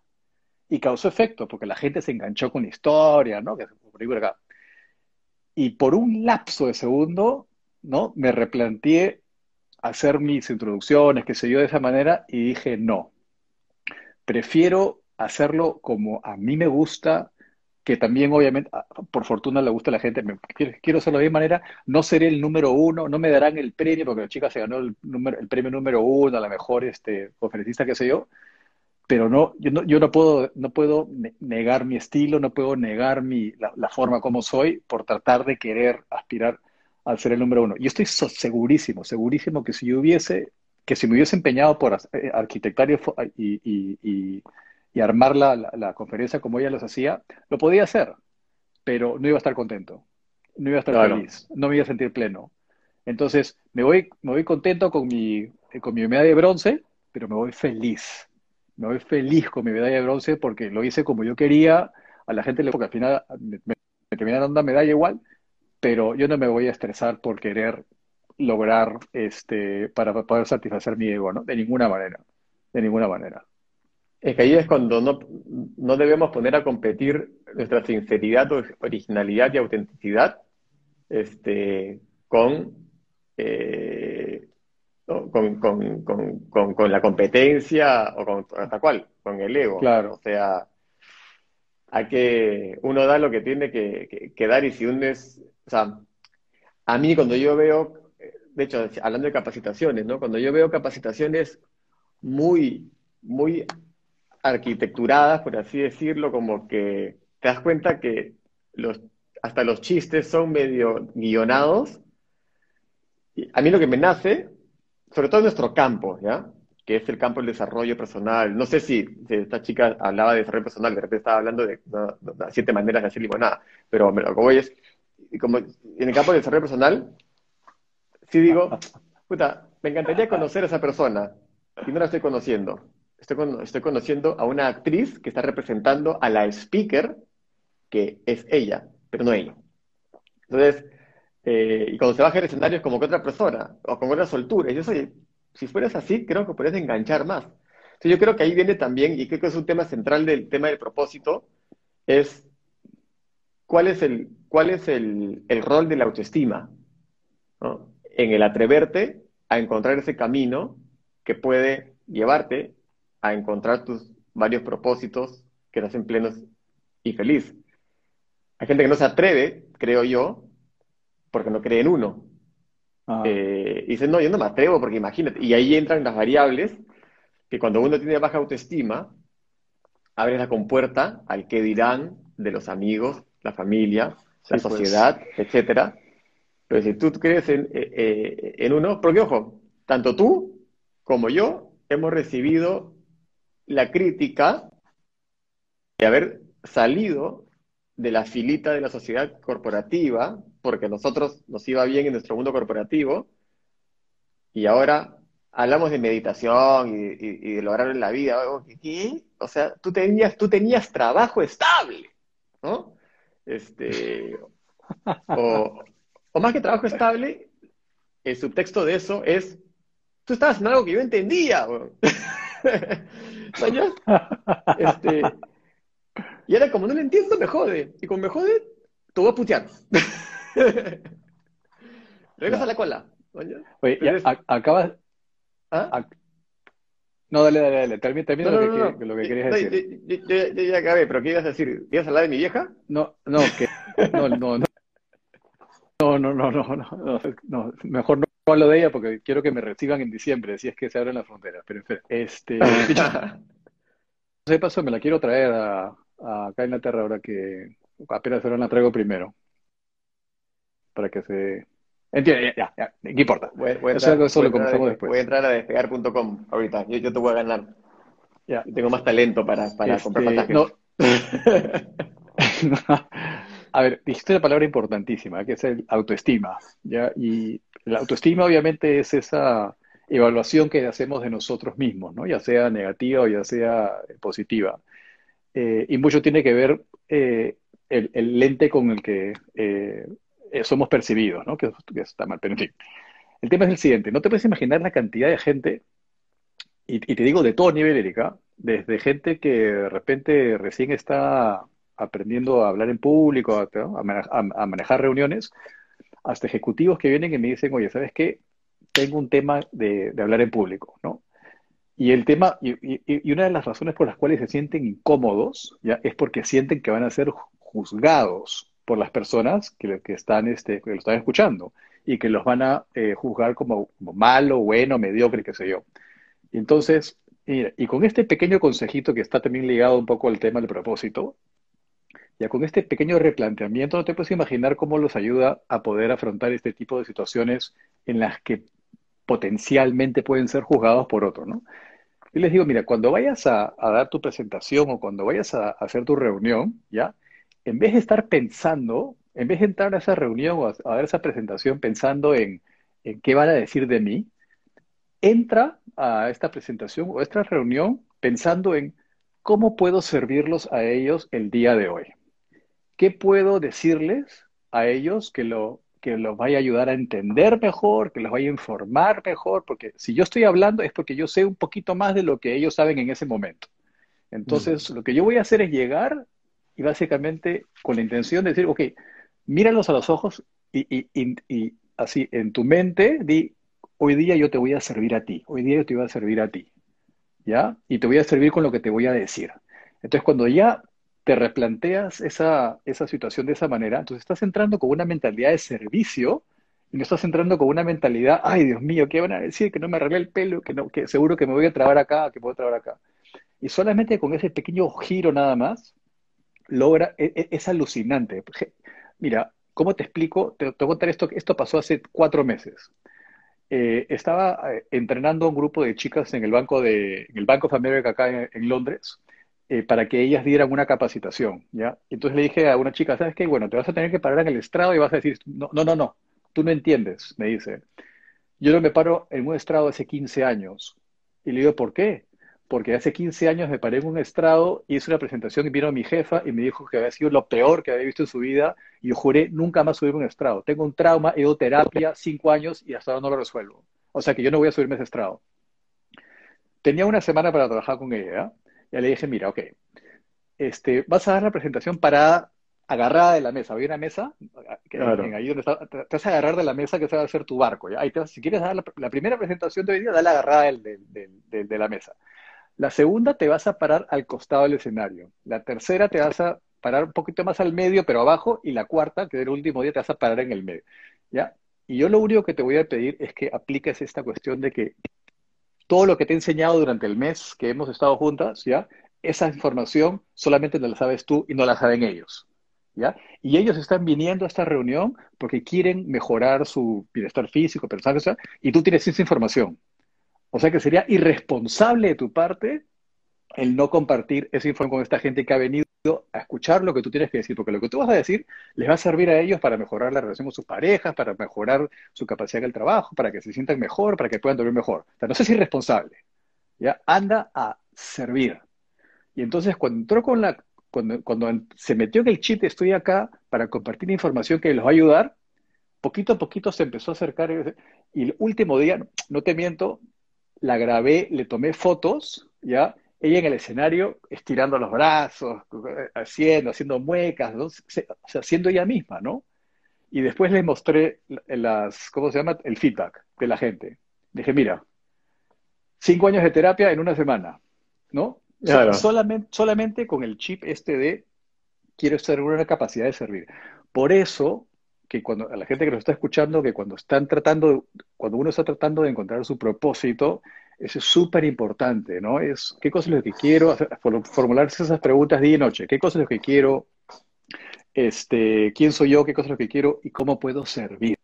Y causó efecto, porque la gente se enganchó con la historia, ¿no? Y por un lapso de segundo, ¿no? Me replanteé hacer mis introducciones, qué sé yo, de esa manera, y dije, no, prefiero hacerlo como a mí me gusta, que también obviamente, ah, por fortuna le gusta a la gente, quiero, hacerlo de manera, no seré el número uno, no me darán el premio, porque la chica se ganó el, número, el premio número uno, a la mejor este, conferencista, qué sé yo, pero no, yo no, yo no puedo, no puedo negar mi estilo, no puedo negar mi, la, forma como soy por tratar de querer aspirar a ser el número uno. Yo estoy segurísimo, segurísimo que si yo hubiese, que si me hubiese empeñado por eh, arquitectar y y armar la, conferencia como ella los hacía, lo podía hacer, pero no iba a estar contento, no iba a estar feliz, no me iba a sentir pleno. Entonces, me voy, me voy contento con mi, con mi medalla de bronce, pero me voy feliz. Me voy feliz con mi medalla de bronce porque lo hice como yo quería. A la gente le porque al final me, me terminaron dando medalla igual, pero yo no me voy a estresar por querer lograr este para poder satisfacer mi ego, ¿no? De ninguna manera. De ninguna manera. Es que ahí es cuando no, no debemos poner a competir nuestra sinceridad, originalidad y autenticidad este, con, eh, con, con, con, con, la competencia o con hasta cual, con el ego. Claro. O sea, hay que, uno da lo que tiene que, que dar y si uno es, o sea, a mí cuando yo veo, de hecho, hablando de capacitaciones, ¿no? Cuando yo veo capacitaciones muy, muy arquitecturadas, por así decirlo, como que te das cuenta que los, hasta los chistes son medio guionados a mí lo que me nace, sobre todo en nuestro campo, ¿ya? Que es el campo del desarrollo personal. No sé si, esta chica hablaba de desarrollo personal, de repente estaba hablando de, siete maneras de hacer limonada, pero lo que voy es, como en el campo del desarrollo personal, sí digo, puta, me encantaría conocer a esa persona y no la estoy conociendo. Estoy, conociendo a una actriz que está representando a la speaker, que es ella, pero no ella. Entonces, eh, y cuando se baja el escenario es como que otra persona, o con otra soltura. Y yo soy, si fueras así, creo que puedes enganchar más. Entonces yo creo que ahí viene también, y creo que es un tema central del tema del propósito, es cuál es el, cuál es el, el rol de la autoestima. En el atreverte a encontrar ese camino que puede llevarte a encontrar tus varios propósitos que te hacen plenos y feliz. Hay gente que no se atreve, creo yo, porque no cree en uno. Ah. Eh, y dicen, no, yo no me atrevo porque imagínate. Y ahí entran las variables que cuando uno tiene baja autoestima, abre la compuerta al que dirán de los amigos, la familia, la pues. sociedad, etcétera. Pero si tú crees en, eh, eh, en uno, porque ojo, tanto tú como yo hemos recibido la crítica de haber salido de la filita de la sociedad corporativa, porque a nosotros nos iba bien en nuestro mundo corporativo, y ahora hablamos de meditación y, de lograr en la vida. ¿Qué? O sea, tú tenías, tú tenías trabajo estable, ¿no? Este, o, más que trabajo estable, el subtexto de eso es, tú estabas en algo que yo entendía. este, y era como no lo entiendo, me jode. Y como me jode, te voy a putear. Regresa a la cola. Oye, ya, acabas. ¿Ah? No, dale, dale, dale. Termina, lo, que, lo, que, querías decir. Yo, ya acabé, pero ¿qué ibas a decir? ¿Ibas a hablar de mi vieja? No, no, que. No, no, no. No, no, no, no, no, no, mejor no hablo de ella porque quiero que me reciban en diciembre, si es que se abren las fronteras. Pero en fin, este, de paso me la quiero traer a, acá en Inglaterra ahora que apenas ahora la traigo primero. Para que se... Entiende, ya, ya, ¿qué importa? Voy, a entrar, eso, lo comenzamos después. Voy a entrar a despegar.com ahorita, yo, yo, te voy a ganar. Ya. tengo más talento para, para este, comprar pasajes. No. a ver, dijiste una palabra importantísima, que es el autoestima, ¿ya? Y la autoestima obviamente es esa evaluación que hacemos de nosotros mismos, ¿no? Ya sea negativa o ya sea positiva. Eh, y mucho tiene que ver eh, el, lente con el que eh, somos percibidos, ¿no? Que, está mal, pero en fin. El tema es el siguiente, no te puedes imaginar la cantidad de gente, y, te digo de todo nivel, Erika, desde gente que de repente recién está aprendiendo a hablar en público, a, manejar, reuniones, hasta ejecutivos que vienen y me dicen, oye, ¿sabes qué? Tengo un tema de, hablar en público, ¿no? Y el tema, y, una de las razones por las cuales se sienten incómodos, ¿ya? es porque sienten que van a ser juzgados por las personas que, que están, este, que lo están escuchando y que los van a eh, juzgar como, malo, bueno, mediocre, qué sé yo. Entonces, y con este pequeño consejito que está también ligado un poco al tema del propósito, ya con este pequeño replanteamiento no te puedes imaginar cómo los ayuda a poder afrontar este tipo de situaciones en las que potencialmente pueden ser juzgados por otro, ¿no? Y les digo, mira, cuando vayas a, dar tu presentación o cuando vayas a, hacer tu reunión, ¿ya? En vez de estar pensando, en vez de entrar a esa reunión o a, dar esa presentación pensando en, qué van a decir de mí, entra a esta presentación o a esta reunión pensando en cómo puedo servirlos a ellos el día de hoy. ¿Qué puedo decirles a ellos que lo que los vaya a ayudar a entender mejor, que los vaya a informar mejor, porque si yo estoy hablando es porque yo sé un poquito más de lo que ellos saben en ese momento. Entonces, lo que yo voy a hacer es llegar y básicamente con la intención de decir, ok, míralos a los ojos y, y, así en tu mente di, hoy día yo te voy a servir a ti, hoy día yo te voy a servir a ti, ¿ya? Y te voy a servir con lo que te voy a decir. Entonces, cuando ya te replanteas esa, esa situación de esa manera, entonces estás entrando con una mentalidad de servicio y no estás entrando con una mentalidad, ay Dios mío, ¿qué van a decir? Que no me arreglé el pelo, que, no, que seguro que me voy a trabar acá, que puedo trabar acá. Y solamente con ese pequeño giro nada más, logra, es, e, es alucinante. Mira, ¿cómo te explico? Te, te, voy a contar esto, esto pasó hace cuatro meses. eh, estaba eh, entrenando a un grupo de chicas en el banco de, en el Banco of acá en Londres, eh, para que ellas dieran una capacitación, ¿ya? Entonces le dije a una chica, ¿sabes qué? Bueno, te vas a tener que parar en el estrado y vas a decir, no, no, no, no, tú no entiendes, me dice. Yo no me paro en un estrado hace 15 años. Y le digo, ¿por qué? Porque hace 15 años me paré en un estrado, hice una presentación y vino mi jefa y me dijo que había sido lo peor que había visto en su vida y yo juré nunca más subirme un estrado. Tengo un trauma, he ido terapia cinco años y hasta ahora no lo resuelvo. O sea que yo no voy a subirme a ese estrado. Tenía una semana para trabajar con ella. Ya le dije, mira, ok, este, vas a dar la presentación para agarrada de la mesa. Había una mesa, que, Claro. en ahí donde está, te, vas a agarrar de la mesa que se va a hacer tu barco. ¿ya? Ahí te vas- si quieres dar la, la primera presentación de hoy día, dale agarrada del- del- del- del- de la mesa. La segunda te vas a parar al costado del escenario. La tercera te vas a parar un poquito más al medio, pero abajo. Y la cuarta, que es el último día, te vas a parar en el medio. ¿Ya? Y yo lo único que te voy a pedir es que apliques esta cuestión de que todo lo que te he enseñado durante el mes que hemos estado juntas, ¿ya? Esa información solamente no la sabes tú y no la saben ellos, ¿ya? Y ellos están viniendo a esta reunión porque quieren mejorar su bienestar físico, personal, y tú tienes esa información. O sea que sería irresponsable de tu parte el no compartir esa información con esta gente que ha venido a escuchar lo que tú tienes que decir, porque lo que tú vas a decir les va a servir a ellos para mejorar la relación con sus parejas, para mejorar su capacidad en el trabajo, para que se sientan mejor, para que puedan dormir mejor. O sea, no seas irresponsable, ¿ya? Anda a servir. Y entonces cuando entró con la, cuando, cuando se metió en el chip, estoy acá para compartir información que les va a ayudar, poquito a poquito se empezó a acercar. Y el último día, no te miento, la grabé, le tomé fotos, ¿ya? Ella en el escenario estirando los brazos, haciendo, haciendo muecas, ¿no? O sea, siendo ella misma, ¿no? Y después le mostré las, ¿cómo se llama? El feedback de la gente. Dije, mira, cinco años de terapia en una semana, ¿no? Claro. Solamente, solamente con el chip este de quiero ser una capacidad de servir. Por eso, que cuando a la gente que nos está escuchando, que cuando están tratando, cuando uno está tratando de encontrar su propósito, eso es súper importante, ¿no? Es qué cosa es lo que quiero, formularse esas preguntas día y noche, qué cosa es lo que quiero, este, quién soy yo, qué cosa es lo que quiero y cómo puedo servir,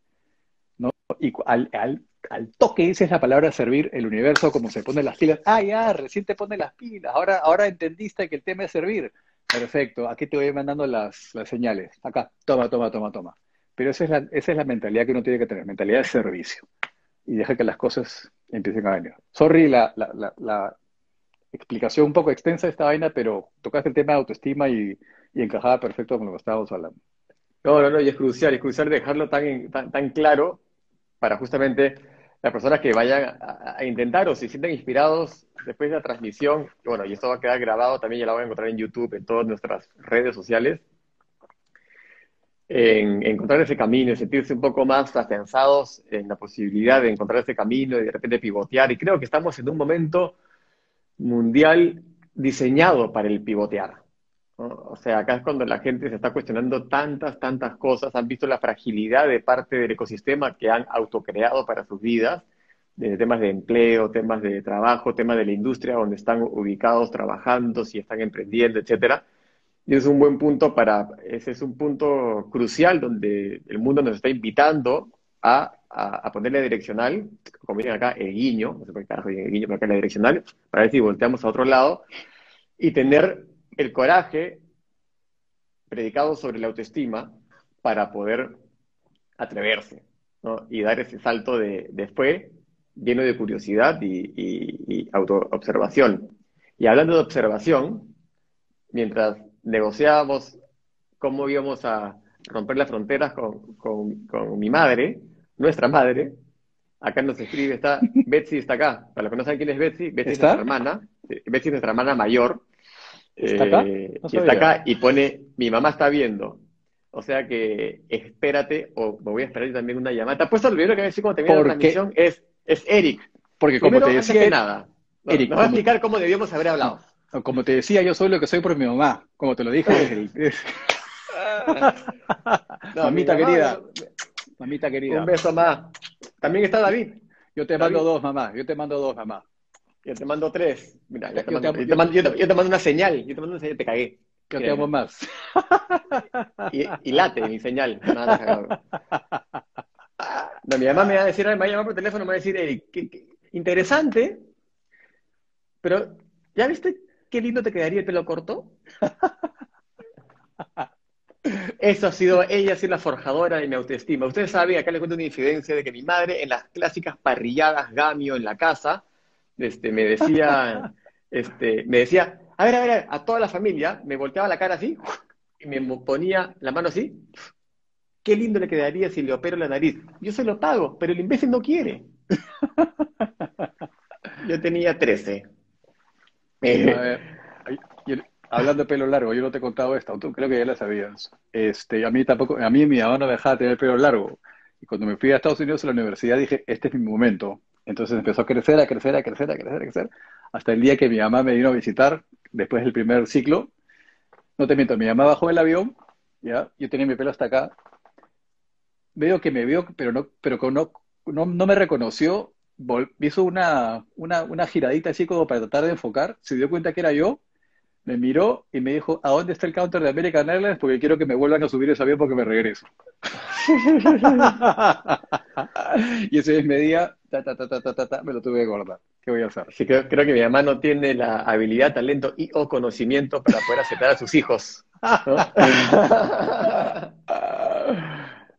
¿no? Y al, al, al toque dices la palabra servir, el universo como se pone las pilas, ah, ya, recién te pone las pilas, ahora, ahora entendiste que el tema es servir. Perfecto, aquí te voy mandando las, las señales. Acá, toma, toma, toma, toma. Pero esa es la, esa es la mentalidad que uno tiene que tener, mentalidad de servicio. Y deja que las cosas empiecen a venir. Sorry la, la, la, la explicación un poco extensa de esta vaina, pero tocaste el tema de autoestima y, y encajaba perfecto con lo que estábamos hablando. No, no, no, y es crucial, es crucial dejarlo tan, tan, claro para justamente las personas que vayan a, intentar o se sientan inspirados después de la transmisión. Bueno, y esto va a quedar grabado también, ya lo van a encontrar en YouTube, en todas nuestras redes sociales. En encontrar ese camino, en sentirse un poco más afianzados en la posibilidad de encontrar ese camino y de repente pivotear. Y creo que estamos en un momento mundial diseñado para el pivotear. ¿no? O sea, acá es cuando la gente se está cuestionando tantas, tantas cosas, han visto la fragilidad de parte del ecosistema que han autocreado para sus vidas, de temas de empleo, temas de trabajo, temas de la industria donde están ubicados trabajando, si están emprendiendo, etcétera. Y es un buen punto para, ese es un punto crucial donde el mundo nos está invitando a, a, a ponerle direccional, como dicen acá, el guiño, no sé por qué carajo el guiño, pero acá la direccional, para ver si volteamos a otro lado y tener el coraje predicado sobre la autoestima para poder atreverse, ¿no? Y dar ese salto de, de fe lleno de curiosidad y, y, y autoobservación. Y hablando de observación, mientras negociábamos cómo íbamos a romper las fronteras con, con, con mi madre, nuestra madre, acá nos escribe, está, Betsy está acá. Para los que no saben quién es Betsy, Betsy es nuestra hermana, Betsy es nuestra hermana mayor, ¿Está acá? eh, No y está acá y pone, mi mamá está viendo. O sea que espérate, o me voy a esperar también una llamada. Te has puesto el video que voy a decir cuando termine la transmisión, es, es Eric. Porque como Primero, te decía, que nada, no, Eric, nos va a explicar cómo debíamos haber hablado. Como te decía, yo soy lo que soy por mi mamá, como te lo dije el- No, Mamita mi mamá, querida. Mamita querida. Un beso más. También está David. Yo te mando dos, mamá. Yo te mando dos, mamá. Yo te mando tres. Mira, yo te Yo mando, yo te mando- yo te- yo te mando una señal. Yo te mando una señal, te cagué. Yo te amo más. Y, y late mi señal. Nada, cagado. No, mi mamá me va a decir, me va a llamar por teléfono, me va a decir, "Ey, qué- qué interesante, pero ¿ya viste qué lindo te quedaría el pelo corto? Eso ha sido, ella ha sido la forjadora de mi autoestima. Ustedes saben, acá les cuento una infidencia de que mi madre en las clásicas parrilladas gamio en la casa, este, me decía, este, me decía, a ver, a ver, a ver, a toda la familia, me volteaba la cara así y me ponía la mano así. Qué lindo le quedaría si le opero la nariz. Yo se lo pago, pero el imbécil no quiere. Yo tenía 13. Eh, hablando de pelo largo, yo no te he contado esto, tú creo que ya la sabías. Este, a mí tampoco, a mí mi mamá no me dejaba tener pelo largo. Y cuando me fui a Estados Unidos a la universidad dije, este es mi momento. Entonces empezó a crecer, a crecer, a crecer, a crecer, a crecer, hasta el día que mi mamá me vino a visitar, después del primer ciclo. No te miento, mi mamá bajó del avión, ya, yo tenía mi pelo hasta acá. Veo que me vio, pero no, pero no, no, no me reconoció. Hizo una, una, una giradita así como para tratar de enfocar. Se dio cuenta que era yo, me miró y me dijo, ¿a dónde está el counter de American Airlines? Porque quiero que me vuelvan a subir ese avión porque me regreso. Y ese mismo día, ta, ta, ta, ta, ta, ta, ta, me lo tuve que guardar. ¿Qué voy a hacer? Sí, creo, creo que mi mamá no tiene la habilidad, talento y o conocimiento para poder aceptar a sus hijos. ¿no?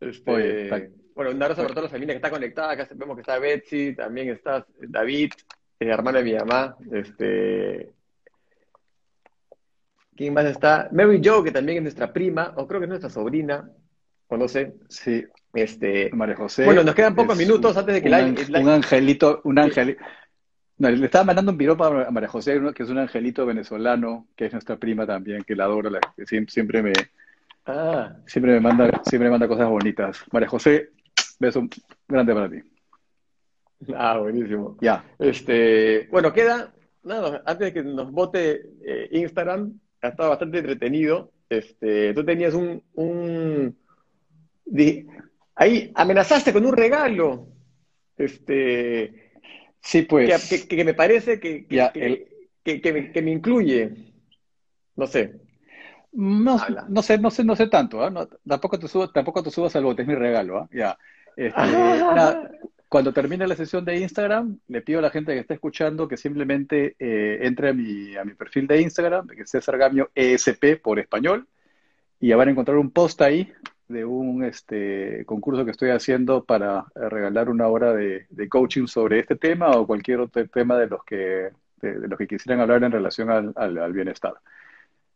Este, Oye, bueno, un abrazo para toda la familia que está conectada. Acá vemos que está Betsy, también está David, el hermano de mi mamá. Este, ¿quién más está? Mary Jo, que también es nuestra prima, o creo que es nuestra sobrina, o no sé. Sí, Este, María José. Bueno, nos quedan pocos minutos antes de que un, live- un angelito, un angelito. No, le estaba mandando un piropo a María José, que es un angelito venezolano, que es nuestra prima también, que la adoro, la- que siempre, siempre me, ah, siempre me manda, siempre me manda cosas bonitas. María José, beso grande para ti. ah, buenísimo. Ya. Este, bueno, queda, nada, antes de que nos vote eh, Instagram, ha estado bastante entretenido. Este, tú tenías un, un, di- ahí amenazaste con un regalo, este, Sí, pues. que- que me parece que, que, Ya, que- el- me, que me incluye. No sé. No, no sé, no sé, no sé tanto, ¿ah? No, tampoco te subo, tampoco te subas al bote, es mi regalo, ¿ah? Ya. Este, nada, cuando termine la sesión de Instagram, le pido a la gente que está escuchando que simplemente eh, entre a mi, a mi perfil de Instagram, que es César Gamio ESP por español, y ya van a encontrar un post ahí de un este, concurso que estoy haciendo para regalar una hora de, de coaching sobre este tema o cualquier otro tema de los que, de, de los que quisieran hablar en relación al, al- al bienestar.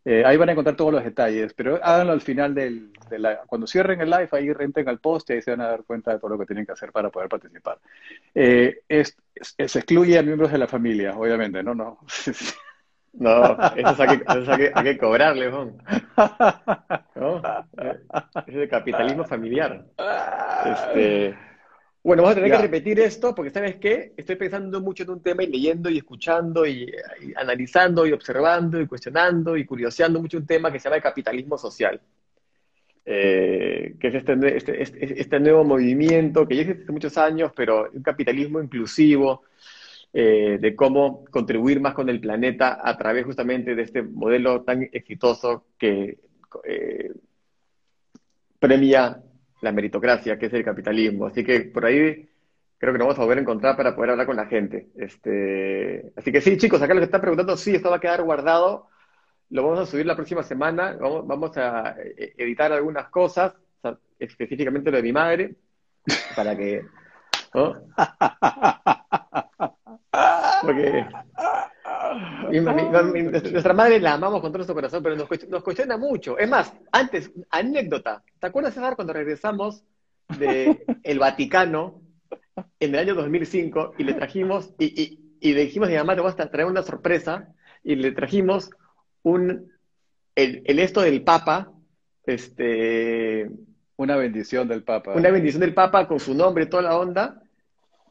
Eh, ahí van a encontrar todos los detalles, pero háganlo al final del, de la- cuando cierren el live, ahí renten al post y ahí se van a dar cuenta de todo lo que tienen que hacer para poder participar. Eh, es- es- se excluye a miembros de la familia, obviamente, ¿no? No. No, eso es hay que, eso es hay que, hay que cobrarle, Juan. ¿No? Es el capitalismo familiar. Este, bueno, vamos a tener Ya. que repetir esto porque, ¿sabes qué? Estoy pensando mucho en un tema y leyendo y escuchando y, y analizando y observando y cuestionando y curioseando mucho un tema que se llama el capitalismo social. Eh, que es este, este, este, este nuevo movimiento que ya existe hace muchos años, pero un capitalismo inclusivo, eh, de cómo contribuir más con el planeta a través justamente de este modelo tan exitoso que eh, premia la meritocracia, que es el capitalismo. Así que por ahí creo que nos vamos a volver a encontrar para poder hablar con la gente. Este, así que sí, chicos, acá lo que están preguntando, sí, esto va a quedar guardado. Lo vamos a subir la próxima semana. Vamos, vamos a eh, editar algunas cosas, o sea, específicamente lo de mi madre, para que... ¿no? Porque mi- mi- mi- nuestra madre la amamos con todo nuestro corazón, pero nos, cuest- nos cuestiona mucho. Es más, antes, anécdota. ¿Te acuerdas, César, cuando regresamos de el Vaticano en el año 2005 y le trajimos, y, y, y le dijimos a mi mamá, te voy a traer una sorpresa, y le trajimos un, el, el esto del Papa, este, Una bendición del Papa. una bendición del Papa con su nombre y toda la onda.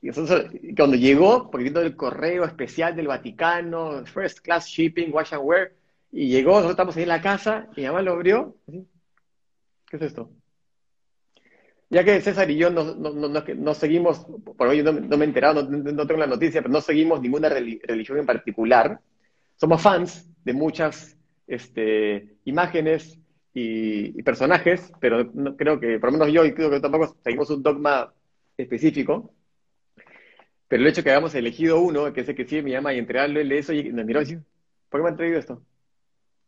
Y nosotros, cuando llegó, porque vino el correo especial del Vaticano, First Class Shipping, Wash and Wear, y llegó, nosotros estamos ahí en la casa, y mi mamá lo abrió. ¿Qué es esto? Ya que César y yo no, no, no, no- seguimos, por hoy no, me he enterado, no, tengo la noticia, pero no seguimos ninguna reli- religión en particular. Somos fans de muchas este, imágenes y, y personajes, pero creo que, por lo menos yo, y creo que tampoco seguimos un dogma específico, pero el hecho que hayamos elegido uno, que es el que sí me llama, y entregarlo, él eso, y me miró y dice, ¿por qué me han traído esto?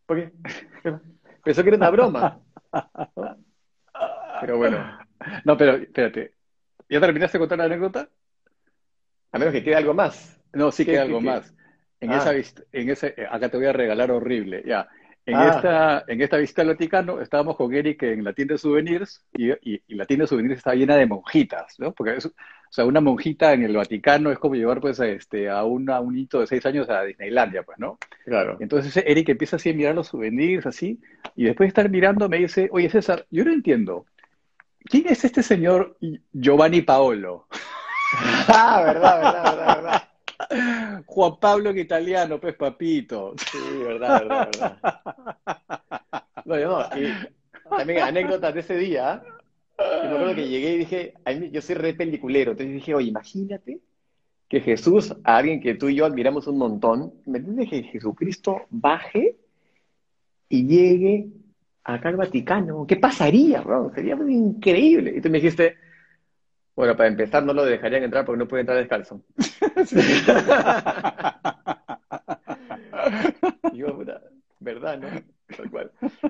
¿Por qué? Pensó que era una broma. Pero bueno. No, pero espérate. ¿Ya terminaste de contar la anécdota? A menos que quede algo más. No, sí ¿Qué- queda algo qué? más. En Ah. esa vista, en ese, eh, acá te voy a regalar horrible, ya. En Ah. esta, en esta visita al Vaticano estábamos con Eric en la tienda de souvenirs y, y- y la tienda de souvenirs estaba llena de monjitas, ¿no? Porque es, o sea, una monjita en el Vaticano es como llevar pues a, este, a, una, un hito de seis años a Disneylandia, pues, ¿no? Claro. Entonces Eric empieza así a mirar los souvenirs, así, y después de estar mirando me dice, oye César, yo no entiendo, ¿quién es este señor Giovanni Paolo? Ah, verdad, verdad, verdad, verdad. Juan Pablo en italiano, pues papito. Sí, verdad, verdad, verdad. No, yo no. Y también anécdotas de ese día. Yo me acuerdo que llegué y dije, a mí- yo soy re peliculero. Entonces dije, oye, imagínate que Jesús, a alguien que tú y yo admiramos un montón, ¿me entiendes? Que Jesucristo baje y llegue acá al Vaticano. ¿Qué pasaría, bro? Sería muy increíble. Y tú me dijiste, bueno, para empezar no lo dejarían entrar porque no puede entrar descalzo. Y yo, ¿verdad, no?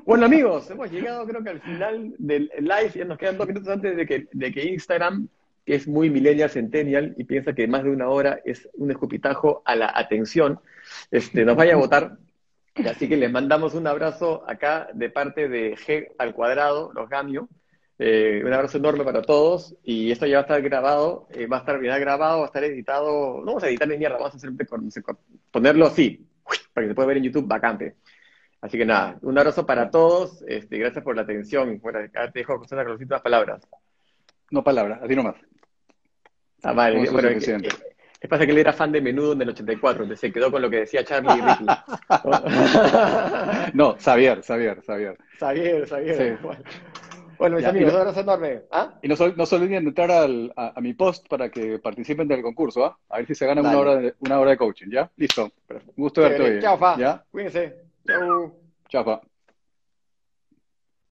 Bueno, amigos, hemos llegado creo que al final del live. Ya nos quedan dos minutos antes de que, de que Instagram, que es muy millennial centennial y piensa que más de una hora es un escupitajo a la atención, este, nos vaya a votar. Así que les mandamos un abrazo acá de parte de G al cuadrado, los Gamio. Eh, un abrazo enorme para todos. Y esto ya va a estar grabado, eh, va a estar ya grabado, va a estar editado. No vamos a editar ni mierda, vamos a hacer, ponerlo así, para que se pueda ver en YouTube vacante. Así que nada, un abrazo para todos. Este, gracias por la atención. Bueno, acá te dejo José, con las últimas palabras. No palabras, así nomás. Ah, vale. Bueno, es es pasa que él era fan de Menudo en el 84, entonces se quedó con lo que decía Charlie y Ricky. No, Xavier, Xavier, Xavier. Xavier, Xavier. Sí. Bueno, Bueno, mis Ya, amigos, un abrazo enorme. ¿Ah? Y no, se- no se olviden de entrar al- a, a mi post para que participen del concurso, ¿ah? A ver si se ganan una hora, de, una hora de coaching, ¿ya? Listo. Un gusto verte hoy. Chao, fa. ¿Ya? Cuídense. Ciao. Ciao.